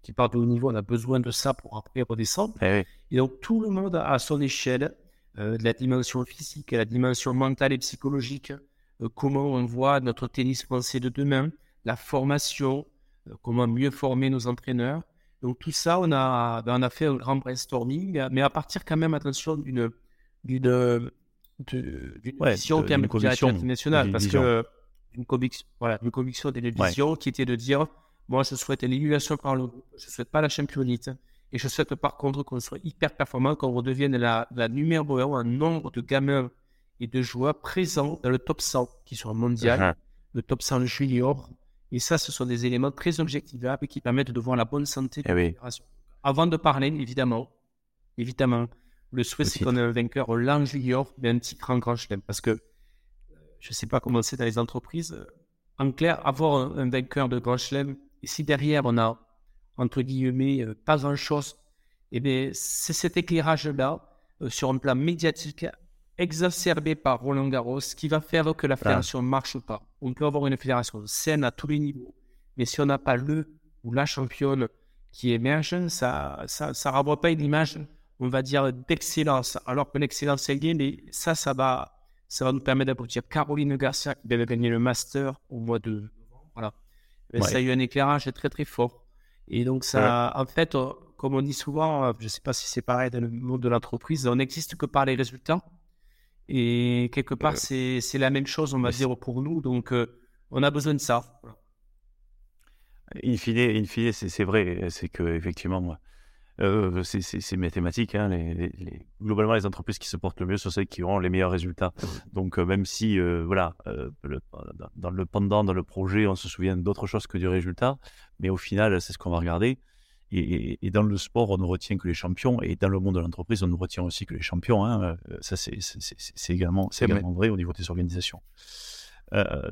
qui, part de haut niveau, on a besoin de ça pour après redescendre. Eh et donc tout le monde a à son échelle, euh, de la dimension physique à la dimension mentale et psychologique, euh, comment on voit notre tennis français de demain, la formation, euh, comment mieux former nos entraîneurs. Donc tout ça, on a, ben, on a fait un grand brainstorming, mais à partir quand même, attention, d'une d'une ouais, vision quand même internationale, parce que une conviction, voilà, une conviction d'une vision qui était de dire moi, je souhaite l'élimination par le groupe. Je ne souhaite pas la championite. Et je souhaite par contre qu'on soit hyper performant, qu'on redevienne la, la numéro un un nombre de gamins et de joueurs présents dans le top 100 qui sont mondial, uh-huh. le top 100 junior. Et ça, ce sont des éléments très objectivables qui permettent de voir la bonne santé de eh la Avant de parler, évidemment, évidemment, le souhait, c'est qu'on ait un vainqueur au LAN junior, mais un titre en grand chelem. Parce que je ne sais pas comment c'est dans les entreprises. En clair, avoir un, vainqueur de grand chelem, et si derrière, on a, entre guillemets, euh, pas grand-chose, et eh bien, c'est cet éclairage-là, euh, sur un plan médiatique, exacerbé par Roland Garros, qui va faire que la fédération ne marche pas. On peut avoir une fédération saine à tous les niveaux, mais si on n'a pas le ou la championne qui émerge, ça ça, ça renvoie pas une image, on va dire, d'excellence. Alors que l'excellence est liée, mais ça, ça va, ça va nous permettre d'aboutir. Caroline Garcia qui vient gagner le Master au mois de voilà ça a eu un éclairage très très fort. Et donc ça, en fait, euh, comme on dit souvent, euh, je ne sais pas si c'est pareil dans le monde de l'entreprise, on n'existe que par les résultats. Et quelque part, c'est la même chose, on va dire, pour nous. Donc, euh, on a besoin de ça. In fine, in fine c'est vrai. C'est que effectivement, euh, c'est mathématique. Hein, les, globalement, les entreprises qui se portent le mieux sont celles qui auront les meilleurs résultats. Donc, euh, même si, euh, voilà, dans le pendant, dans le projet, on se souvient d'autre chose que du résultat, mais au final, c'est ce qu'on va regarder. Et, dans le sport, on ne retient que les champions, et dans le monde de l'entreprise, on ne retient aussi que les champions. Hein. Ça, c'est également, également vrai au niveau des organisations.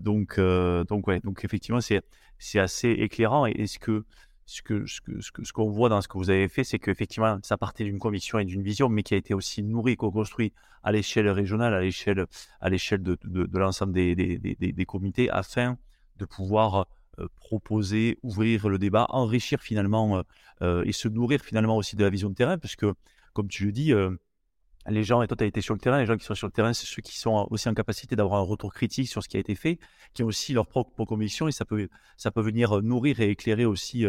donc, donc, ouais, donc effectivement, c'est assez éclairant. Et est-ce que ce que ce que ce qu'on voit dans ce que vous avez fait, c'est qu'effectivement, ça partait d'une conviction et d'une vision, mais qui a été aussi nourri, co-construit à l'échelle régionale, à l'échelle à l'échelle de, de, l'ensemble des, des, des, des, comités, afin de pouvoir euh, proposer, ouvrir le débat, enrichir finalement euh, euh, et se nourrir finalement aussi de la vision de terrain, parce que comme tu le dis. les gens, et toi tu as été sur le terrain, les gens qui sont sur le terrain, c'est ceux qui sont aussi en capacité d'avoir un retour critique sur ce qui a été fait, qui ont aussi leur propre conviction et ça peut, ça peut venir nourrir et éclairer aussi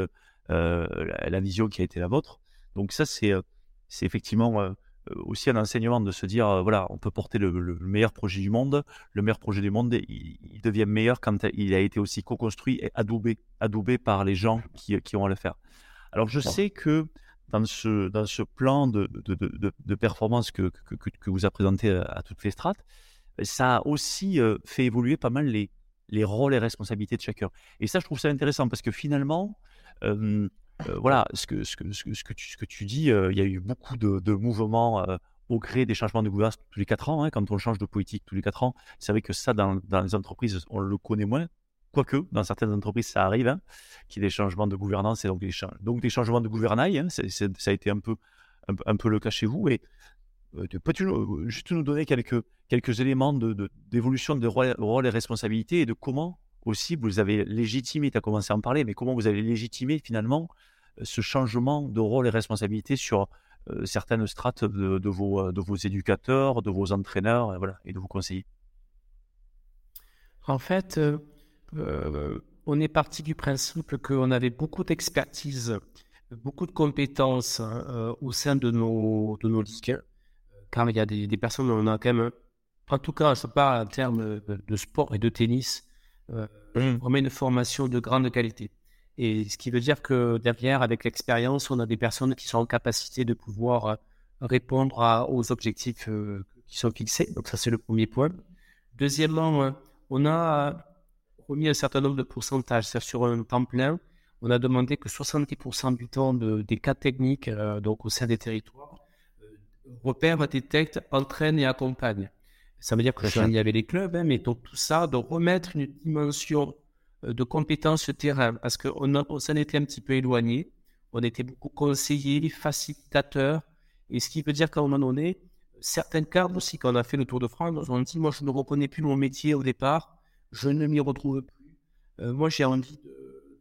euh, la, vision qui a été la vôtre. Donc ça, c'est euh, c'est effectivement euh, aussi un enseignement de se dire, voilà, on peut porter le, meilleur projet du monde. Le meilleur projet du monde, il, devient meilleur quand il a été aussi co-construit et adoubé, adoubé par les gens qui, qui vont le faire. Alors je sais que dans ce, dans ce plan de, de, de, de performance que, que, que, vous a présenté à, toutes les strates, ça a aussi fait évoluer pas mal les, les rôles et responsabilités de chacun. Et ça, je trouve ça intéressant parce que finalement, voilà, ce que, ce, que, ce, que, tu, ce que tu dis, il y a eu beaucoup de, mouvements au gré des changements de gouvernance tous les 4 ans. Hein, quand on change de politique tous les 4 ans, c'est vrai que ça, dans, dans, les entreprises, on le connaît moins. Quoique, dans certaines entreprises, ça arrive, hein, qu'il y ait des changements de gouvernance et donc des, donc des changements de gouvernail. Hein, ça a été un peu, un, peu le cas chez vous. Et peux-tu juste nous donner quelques, quelques éléments d'évolution de, de, et responsabilité et de comment aussi, vous avez légitimé, tu as commencé à en parler, mais comment vous avez légitimé finalement ce changement de rôle et responsabilité sur certaines strates de, vos, de vos éducateurs, de vos entraîneurs et, voilà, et de vos conseillers? En fait, on est parti du principe qu'on avait beaucoup d'expertise, beaucoup de compétences hein, au sein de nos, de car il y a des, des personnes, on a quand même, en tout cas, je parle en termes de sport et de tennis, euh, mmh. on met une formation de grande qualité. Et ce qui veut dire que derrière, avec l'expérience, on a des personnes qui sont en capacité de pouvoir euh, répondre aux objectifs euh, qui sont fixés. Donc ça, c'est le premier point. Deuxièmement, on a remis un certain nombre de pourcentages. C'est sur un temps plein, on a demandé que 70% du temps des cas techniques, donc au sein des territoires, repèrent, détectent, entraînent et accompagnent. Ça veut dire que il y avait les clubs, hein, mais donc tout ça, de remettre une dimension euh, de compétence terrain, parce qu'on on, s'en était un petit peu éloigné. On était beaucoup conseillers, facilitateurs, et ce qui veut dire qu'à un moment donné, certains cadres aussi, quand on a fait le Tour de France, ont dit, moi je ne reconnais plus mon métier au départ, je ne m'y retrouve plus. Euh, moi j'ai envie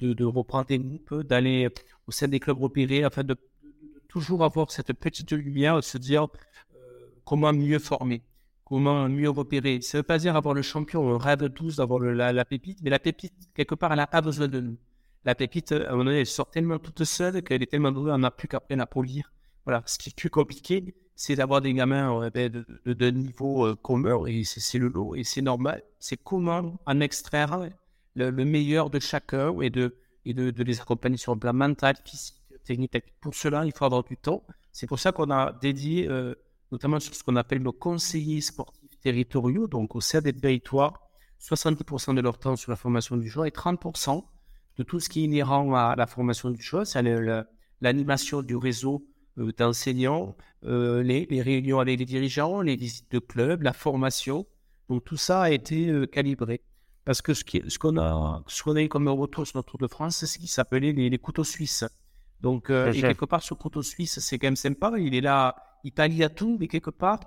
de, de, reprendre des groupes, d'aller au sein des clubs repérés, afin de, toujours avoir cette petite lumière, de se dire euh, comment mieux former comment mieux repérer. Ça ne veut pas dire avoir le champion, on rêve tous d'avoir la, pépite, mais la pépite, quelque part, elle n'a pas besoin de nous. La pépite, à un moment donné, elle sort tellement toute seule qu'elle est tellement douée, on n'a plus qu'à la polir. Voilà, ce qui est plus compliqué, c'est d'avoir des gamins ben, de, de, niveau euh, commun, et c'est le lot, et c'est normal. C'est comment en extraire le, meilleur de chacun et, de, et de, les accompagner sur le plan mental, physique, technique. Pour cela, il faut avoir du temps. C'est pour ça qu'on a dédié... Euh, notamment sur ce qu'on appelle nos conseillers sportifs territoriaux, donc au sein des territoires, 70% de leur temps sur la formation du choix et 30% de tout ce qui est inhérent à la formation du choix, c'est l'animation du réseau euh, d'enseignants, euh, les, réunions avec les dirigeants, les visites de clubs, la formation. Donc tout ça a été euh, calibré. Parce que ce qu'on a, ce a eu comme retour sur notre Tour de France, c'est ce qui s'appelait les, les, couteaux suisses. Donc, et quelque part, ce couteau suisse, c'est quand même sympa. Il est là, il pallie à tout, mais quelque part,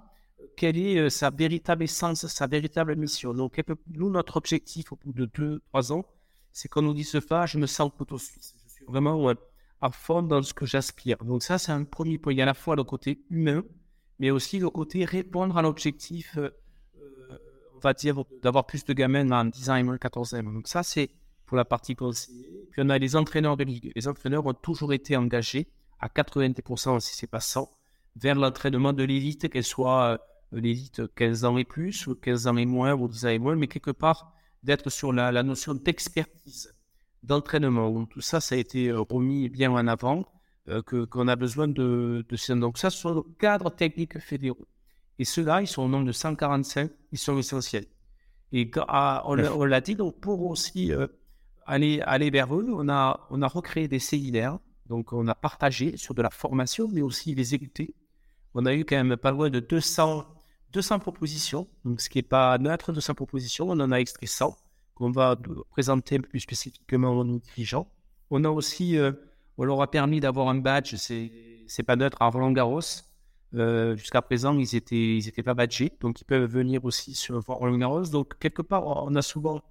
quelle est euh, sa véritable essence, sa véritable mission? Donc, nous, notre objectif au bout de deux, trois ans, c'est qu'on nous dise ce pas, je me sens couteau suisse. Je suis vraiment à fond dans ce que j'aspire. Donc, ça, c'est un premier point. Il y a à la fois le côté humain, mais aussi le côté répondre à l'objectif, euh, euh, on va dire, d'avoir plus de gamins en 10 ans et moins 14 ans. Donc, ça, c'est pour la partie conseillée. Puis, on a les entraîneurs de ligue. Les entraîneurs ont toujours été engagés à 90%, si c'est pas 100%, vers l'entraînement de l'élite, qu'elle soit euh, l'élite 15 ans et plus, ou 15 ans et moins, ou 10 ans et moins, mais quelque part d'être sur la, notion d'expertise, d'entraînement. Tout ça, ça a été euh, remis bien en avant, euh, que, qu'on a besoin de, de Donc ça, ce sont cadres techniques fédéraux. Et ceux-là, ils sont au nombre de 145, ils sont essentiels. Et ah, on, l'a dit, donc pour aussi aller, aller vers eux, on a, on a recréé des séminaires. Donc on a partagé sur de la formation, mais aussi les écouter on a eu quand même pas loin de 200, 200 propositions, donc ce qui n'est pas neutre, 200 propositions. On en a extrait 100 qu'on va présenter plus spécifiquement aux dirigeants. On a aussi, euh, on leur a permis d'avoir un badge, c'est, pas neutre, à Roland Garros. Euh, jusqu'à présent, ils étaient, ils étaient pas badgés, donc ils peuvent venir aussi sur Roland Garros. Donc, quelque part, on a souvent,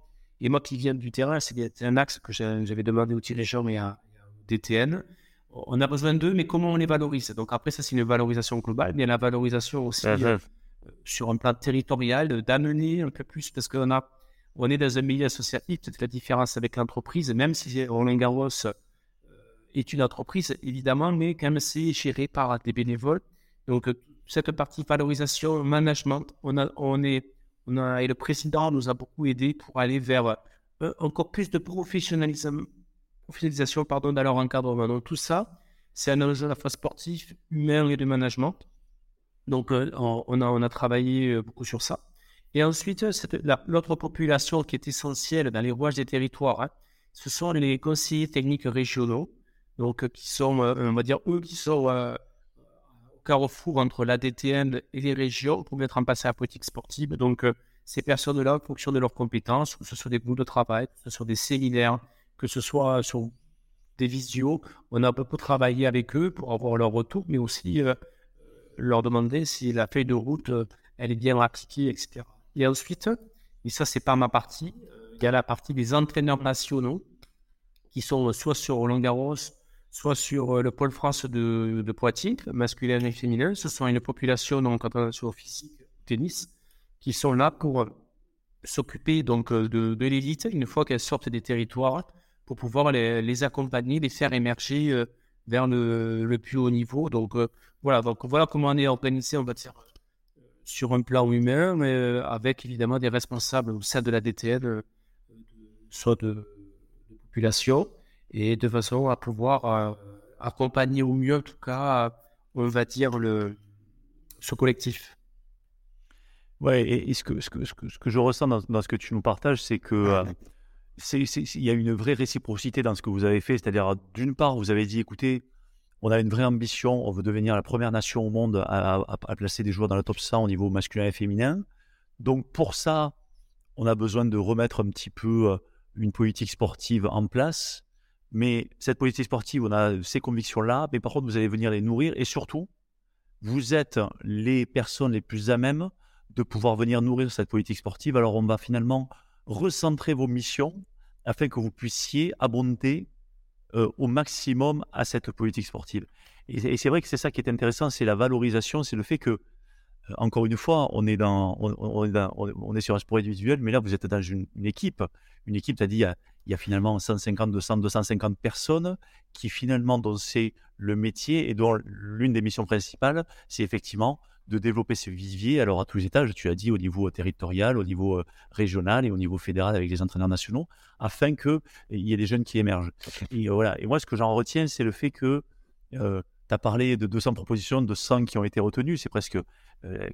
et moi qui viens du terrain, c'est un axe que j'avais demandé aux dirigeants et à, DTN on a besoin d'eux, mais comment on les valorise? Donc après, ça, c'est une valorisation globale, mais la valorisation aussi uh-huh. euh, sur un plan territorial, d'amener un peu plus, parce qu'on a, on est dans un milieu associatif, peut-être la différence avec l'entreprise, même si Roland Garros euh, est une entreprise, évidemment, mais quand même, c'est géré par des bénévoles. Donc, euh, cette partie valorisation, management, on a, on est, on a, et le président nous a beaucoup aidé pour aller vers encore plus de professionnalisme professionnalisation pardon, dans leur encadrement. Donc tout ça, c'est un enjeu à la fois sportif, humain et de management. Donc euh, on, a, on a travaillé euh, beaucoup sur ça. Et ensuite, l'autre population qui est essentielle dans les rouages des territoires, hein, ce sont les conseillers techniques régionaux, donc euh, qui sont, on va dire, eux qui sont au carrefour entre la DTN et les régions pour mettre en place la politique sportive. Donc ces personnes-là, en fonction de leurs compétences, ce soit des groupes de travail, ce soit des séminaires, que ce soit sur des visios. On a beaucoup travaillé avec eux pour avoir leur retour, mais aussi euh, leur demander si la feuille de route, euh, elle est bien appliquée, etc. Et ensuite, et ça, c'est pas ma partie, euh, il y a la partie des entraîneurs nationaux qui sont soit sur Roland Garros, soit sur le pôle France de, Poitiers, masculin et féminin. Ce sont une population donc en physique, tennis, qui sont là pour s'occuper donc de, de l'élite une fois qu'elles sortent des territoires pour pouvoir les, accompagner, les faire émerger euh, vers le, plus haut niveau. Donc euh, voilà, donc voilà comment on est organisé, on va dire, sur un plan humain, mais euh, avec évidemment des responsables au sein de la DTN, soit de, population, et de façon à pouvoir accompagner au mieux, en tout cas, on va dire, le, ce collectif. Ouais, et, ce, que, ce, que, ce, que, je ressens dans, dans, ce que tu nous partages, c'est que il y a une vraie réciprocité dans ce que vous avez fait. C'est-à-dire, d'une part, vous avez dit, écoutez, on a une vraie ambition, on veut devenir la première nation au monde à, placer des joueurs dans le top 100 au niveau masculin et féminin. Donc, pour ça, on a besoin de remettre un petit peu euh, une politique sportive en place. Mais cette politique sportive, on a ces convictions-là, mais par contre, vous allez venir les nourrir et surtout, vous êtes les personnes les plus à même de pouvoir venir nourrir cette politique sportive. Alors, on va finalement recentrer vos missions afin que vous puissiez abonder euh, au maximum à cette politique sportive. Et, c'est vrai que c'est ça qui est intéressant, c'est la valorisation, c'est le fait que, euh, encore une fois, on est, dans, on, est, sur un sport individuel, mais là, vous êtes dans une, équipe. Une équipe, c'est-à-dire, il y a, il y a finalement 150, 200, 250 personnes qui, finalement, dont c'est le métier et dont l'une des missions principales, c'est effectivement de développer ce vivier, alors à tous les étages, tu as dit au niveau territorial, au niveau euh, régional et au niveau fédéral avec les entraîneurs nationaux, afin qu'il y ait des jeunes qui émergent. Et, euh, voilà. et moi, ce que j'en retiens, c'est le fait que euh, tu as parlé de 200 propositions, de 100 qui ont été retenues, c'est presque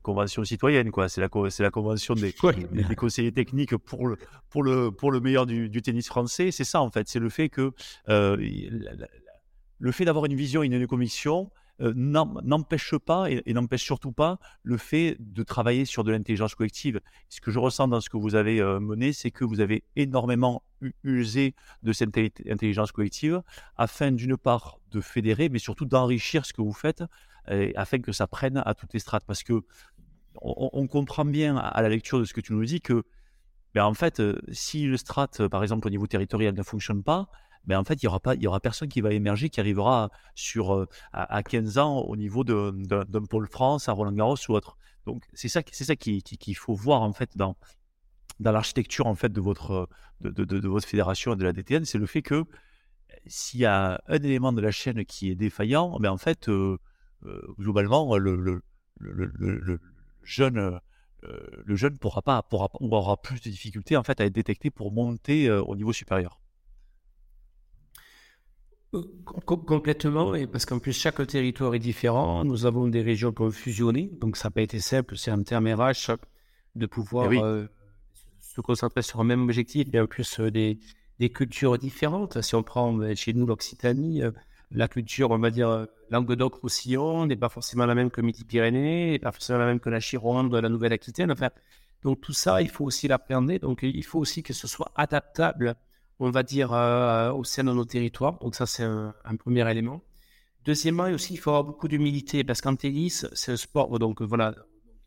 convention citoyenne, quoi. C'est la, convention des, des, conseillers techniques pour le, pour le, pour le meilleur du, du tennis français. C'est ça, en fait. C'est le fait que le fait d'avoir une vision et une conviction, euh, n'empêche pas et, n'empêche surtout pas le fait de travailler sur de l'intelligence collective. Ce que je ressens dans ce que vous avez euh, mené, c'est que vous avez énormément usé de cette intelligence collective afin d'une part de fédérer, mais surtout d'enrichir ce que vous faites afin que ça prenne à toutes les strates. Parce que on, comprend bien à la lecture de ce que tu nous dis que, ben en fait, euh, si le strat, par exemple, au niveau territorial ne fonctionne pas, ben en fait, il y aura y aura personne qui va émerger, qui arrivera sur euh, à, 15 ans au niveau d'un pôle France, à Roland Garros ou autre. Donc c'est ça, c'est ça qu'il qui, faut voir en fait dans dans l'architecture en fait de votre de, de, votre fédération et de la DTN, c'est le fait que s'il y a un élément de la chaîne qui est défaillant, ben en fait euh, euh, globalement le, le, le, le jeune le jeune pourra pas pourra, aura plus de difficultés en fait à être détecté pour monter au niveau supérieur. Complètement, et parce qu'en plus chaque territoire est différent. Nous avons des régions qui ont fusionné, donc ça n'a pas été simple, c'est un terme RH de pouvoir eh euh, se concentrer sur un même objectif, et en plus euh, des, des, cultures différentes. Si on prend euh, chez nous l'Occitanie, la culture, on va dire, Languedoc-Roussillon n'est pas forcément la même que Midi-Pyrénées, n'est pas forcément la même que la Chironde, la Nouvelle-Aquitaine. Enfin, donc tout ça, il faut aussi l'appréhender. Donc il faut aussi que ce soit adaptable on va dire, euh, au sein de nos territoires. Donc ça, c'est un, premier élément. Deuxièmement, aussi, il faut avoir beaucoup d'humilité parce qu'en tennis, c'est un sport, donc voilà,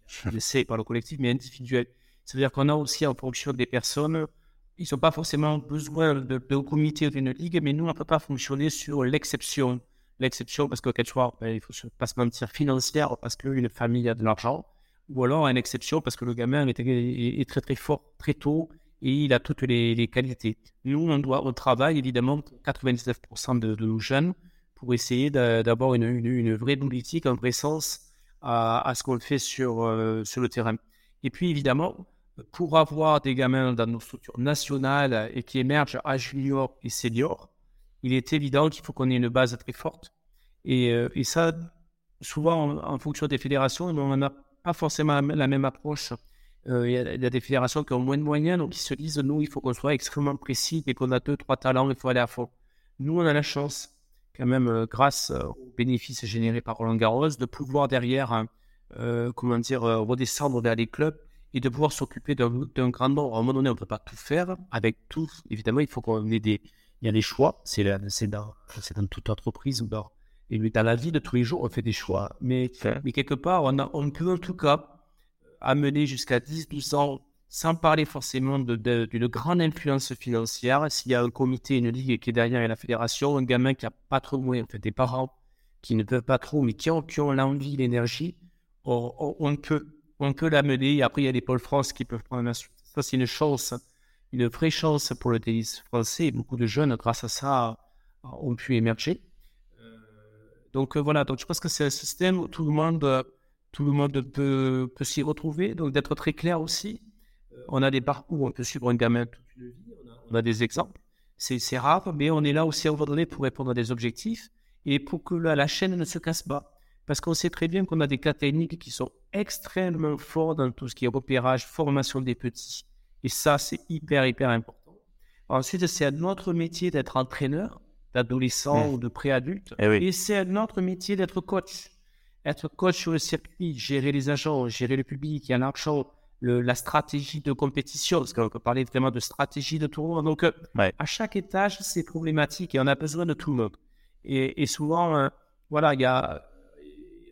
c'est par le collectif, mais individuel. cest à dire qu'on a aussi, en fonction des personnes, ils n'ont pas forcément besoin de, de comité ou d'une ligue, mais nous, on ne peut pas fonctionner sur l'exception. L'exception, parce que quelque chose, ben, il faut pas se mentir, financière, parce qu'une famille a de l'argent, ou alors une exception, parce que le gamin est, est très très fort très tôt, et il a toutes les, qualités. Nous, on, doit, on travaille évidemment 99% de, nos jeunes pour essayer d'avoir une, vraie politique, un vrai sens à, ce qu'on fait sur, euh, sur le terrain. Et puis évidemment, pour avoir des gamins dans nos structures nationales et qui émergent à junior et senior, il est évident qu'il faut qu'on ait une base très forte. Et, euh, ça, souvent en, fonction des fédérations, on n'a pas forcément la même approche il y, a des fédérations qui ont moins de moyens, donc ils se disent, nous, il faut qu'on soit extrêmement précis, et qu'on a deux, trois talents, il faut aller à fond. Nous, on a la chance, quand même, euh, grâce euh, aux bénéfices générés par Roland Garros, de pouvoir derrière, hein, comment dire, redescendre vers les clubs et de pouvoir s'occuper d'un grand nombre. À un moment donné, on ne peut pas tout faire avec tout. Évidemment, il faut qu'on ait des... Il y a des choix, c'est dans, dans toute entreprise ou dans, et dans la vie de tous les jours, on fait des choix. Mais, mais quelque part, on, a, on peut en tout cas amener jusqu'à 10-12 ans sans parler forcément d'une grande influence financière. S'il y a un comité, une ligue qui est derrière la fédération, un gamin qui n'a pas trop de en fait, des parents qui ne peuvent pas trop, mais qui ont, ont l'envie, l'énergie, on, peut, on peut l'amener. Après, il y a les Pôles France qui peuvent prendre la suite. Ça, c'est une chance, une vraie chance pour le tennis français. Beaucoup de jeunes, grâce à ça, ont pu émerger. Euh, donc euh, voilà, donc je pense que c'est un système où tout le monde, tout le monde peut, peut s'y retrouver. Donc d'être très clair aussi on a des parcours on peut suivre un gamin toute une vie, on a, des exemples. C'est rare, mais on est là aussi à un moment donné pour répondre à des objectifs et pour que la, chaîne ne se casse pas. Parce qu'on sait très bien qu'on a des cas techniques qui sont extrêmement forts dans tout ce qui est repérage, formation des petits. Et ça, c'est hyper, hyper important. Ensuite, c'est un autre métier d'être entraîneur, d'adolescent mmh. ou de préadulte. Eh et, c'est un autre métier d'être coach. Être coach sur le circuit, gérer les agents, gérer le public, il y a l'argent, la stratégie de compétition, parce qu'on peut parler vraiment de stratégie de tournoi. Donc, euh, à chaque étage, c'est problématique et on a besoin de tout le monde. Et, souvent, euh, voilà, il y a,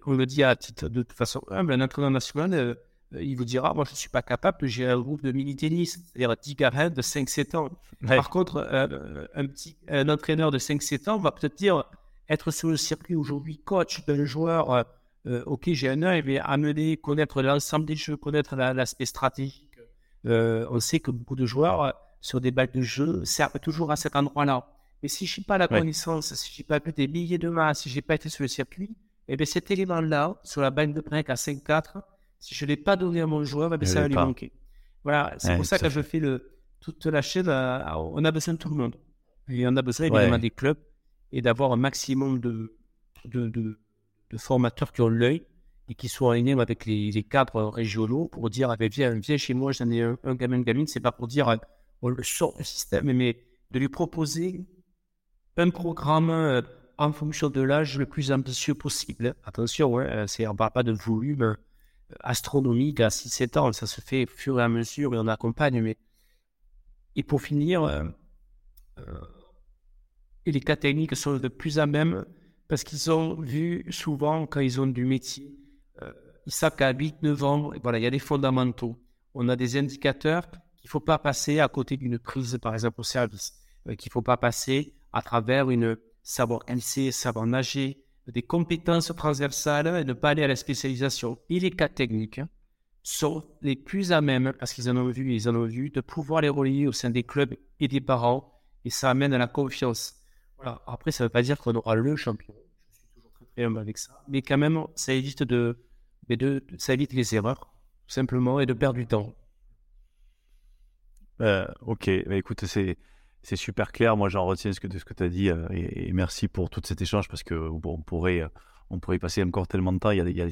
on le dit à titre de, façon humble, un entraîneur national, euh, il vous dira, moi, je ne suis pas capable de gérer un groupe de mini-tennis, c'est-à-dire 10 gamins de 5-7 ans. Par contre, un, petit, un entraîneur de 5-7 ans va peut-être dire, être sur le circuit aujourd'hui, coach d'un joueur euh, ok, j'ai un œil, mais amener, connaître l'ensemble des jeux, connaître l'aspect stratégique. Euh, on sait que beaucoup de joueurs, euh, sur des balles de jeu, servent toujours à cet endroit-là. Mais si je n'ai pas la connaissance, si je n'ai pas vu des milliers de matchs, si je n'ai pas été sur le circuit, eh bien, cet élément-là, sur la balle de break à 5-4, si je ne l'ai pas donné à mon joueur, eh ça va lui manquer. Voilà, c'est pour ça que je fais le, toute la chaîne. on a besoin de tout le monde. Et on a besoin évidemment des clubs et d'avoir un maximum de, de, de formateurs qui ont l'œil et qui sont alignés avec les, cadres régionaux pour dire ah ben, viens, viens chez moi, j'en ai un, un gamin, une gamine. C'est pas pour dire on le sort du système, mais de lui proposer un programme euh, en fonction de l'âge le plus ambitieux possible. Attention, hein, euh, on ne parle pas de volume euh, astronomique à 6-7 ans, ça se fait au fur et à mesure et on accompagne. Mais... Et pour finir, et les cas techniques sont de plus à même parce qu'ils ont vu souvent quand ils ont du métier, euh, ils savent qu'à 8-9 ans, voilà, il y a des fondamentaux. On a des indicateurs qu'il ne faut pas passer à côté d'une prise, par exemple, au service, euh, qu'il ne faut pas passer à travers une savoir glisser, savoir nager, des compétences transversales et ne pas aller à la spécialisation. Et les cas techniques sont les plus à même, parce qu'ils en ont vu, ils en ont vu, de pouvoir les relier au sein des clubs et des parents, et ça amène à la confiance. Après, ça ne veut pas dire qu'on aura le champion. Je suis toujours très, très humble avec ça. Mais quand même, ça évite, de, de, ça évite les erreurs, tout simplement, et de perdre du temps. Euh, ok, bah, écoute, c'est, c'est super clair. Moi, j'en retiens ce que, ce que tu as dit. Euh, et, merci pour tout cet échange parce que bon, on, pourrait, on pourrait y passer encore tellement de temps. Il y, a, il, y a,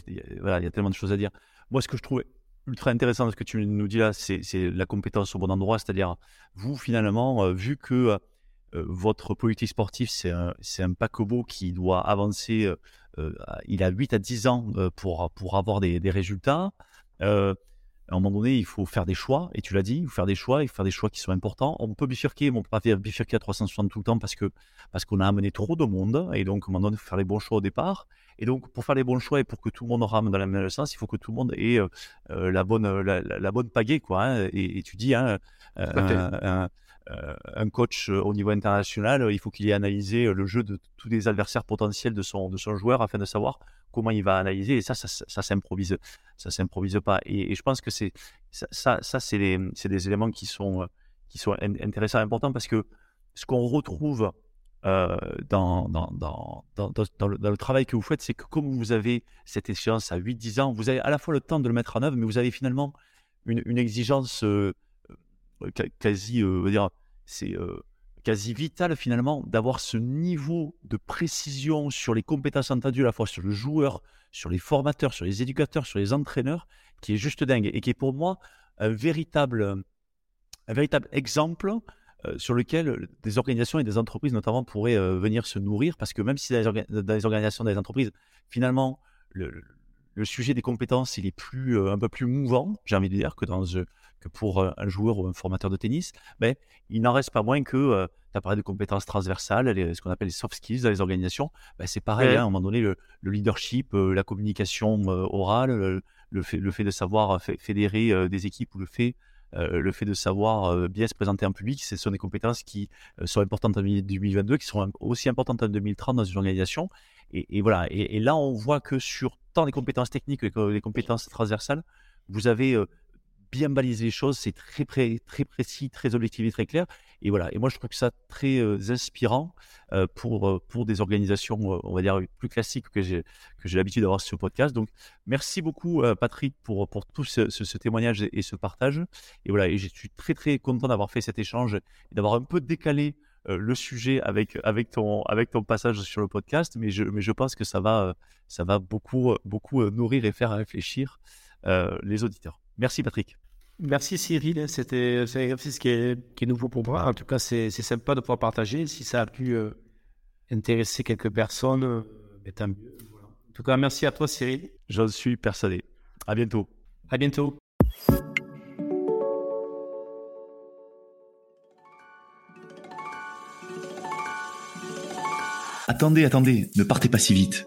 il y a tellement de choses à dire. Moi, ce que je trouvais ultra intéressant dans ce que tu nous dis là, c'est, la compétence au bon endroit. C'est-à-dire, vous, finalement, euh, vu que euh, votre politique sportive, c'est un, un, paquebot qui doit avancer. Euh, euh, il a 8 à 10 ans pour, avoir des résultats. À un moment donné, il faut faire des choix, et tu l'as dit, il faut faire des choix, il faut faire des choix qui sont importants. On peut bifurquer, mais on ne peut pas faire bifurquer à 360 tout le temps parce que parce qu'on a amené trop de monde, et donc à un moment donné, il faut faire les bons choix au départ. Et donc, pour faire les bons choix et pour que tout le monde rame dans le même sens, il faut que tout le monde ait la bonne la, la, bonne pagaie, quoi. Hein. Et, tu dis, hein, euh, un coach euh, au niveau international, euh, il faut qu'il ait analysé le jeu de tous les adversaires potentiels de son, de son joueur afin de savoir comment il va analyser. Et ça, ça, ça, s'improvise, ça s'improvise pas. Et, je pense que c'est ça, ça, c'est des éléments qui sont, qui sont intéressants, importants parce que ce qu'on retrouve dans, dans, dans, dans, le, travail que vous faites, c'est que comme vous avez cette échéance à 8-10 ans, vous avez à la fois le temps de le mettre en œuvre, mais vous avez finalement une, exigence quasi, dire, c'est quasi vital finalement d'avoir ce niveau de précision sur les compétences entendues à la fois sur le joueur, sur les formateurs, sur les éducateurs, sur les entraîneurs, qui est juste dingue et qui est pour moi un véritable, un véritable exemple sur lequel des organisations et des entreprises notamment pourraient venir se nourrir. Parce que même si dans les, organisations, dans les entreprises, finalement, le, sujet des compétences, il est plus, un peu plus mouvant, j'ai envie de dire, que dans que pour un joueur ou un formateur de tennis, mais il n'en reste pas moins que euh, tu as parlé de compétences transversales, ce qu'on appelle les soft skills dans les organisations. Ben, c'est pareil, hein, à un moment donné, le, leadership, euh, la communication euh, orale, le, fait, le fait de savoir fédérer des équipes ou le fait le fait de savoir bien se présenter en public, ce sont des compétences qui sont importantes en 2022, qui seront aussi importantes en 2030 dans une organisation. Et, voilà. Et, là, on voit que sur tant les compétences techniques que les compétences transversales, vous avez bien balisé les choses, c'est très, très précis, très objectif très clair. Et voilà. Et moi, je trouve que ça très inspirant pour, pour des organisations, on va dire, plus classiques que j'ai, l'habitude d'avoir sur le podcast. Donc, merci beaucoup, Patrick, pour, pour tout ce, témoignage et, ce partage. Et voilà. Et je suis très, très content d'avoir fait cet échange et d'avoir un peu décalé le sujet avec, avec, ton, avec ton passage sur le podcast. Mais je, mais je pense que ça va, ça va beaucoup, beaucoup nourrir et faire réfléchir les auditeurs. Merci, Patrick. Merci Cyril, c'était un exercice qui est, qui est, nouveau pour moi. En tout cas, c'est sympa de pouvoir partager. Si ça a pu euh, intéresser quelques personnes, euh, ben, tant mieux. En tout cas, merci à toi Cyril. J'en suis persuadé. À bientôt. À bientôt. Attendez, attendez, ne partez pas si vite.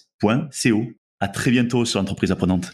Co. À très bientôt sur l'entreprise apprenante.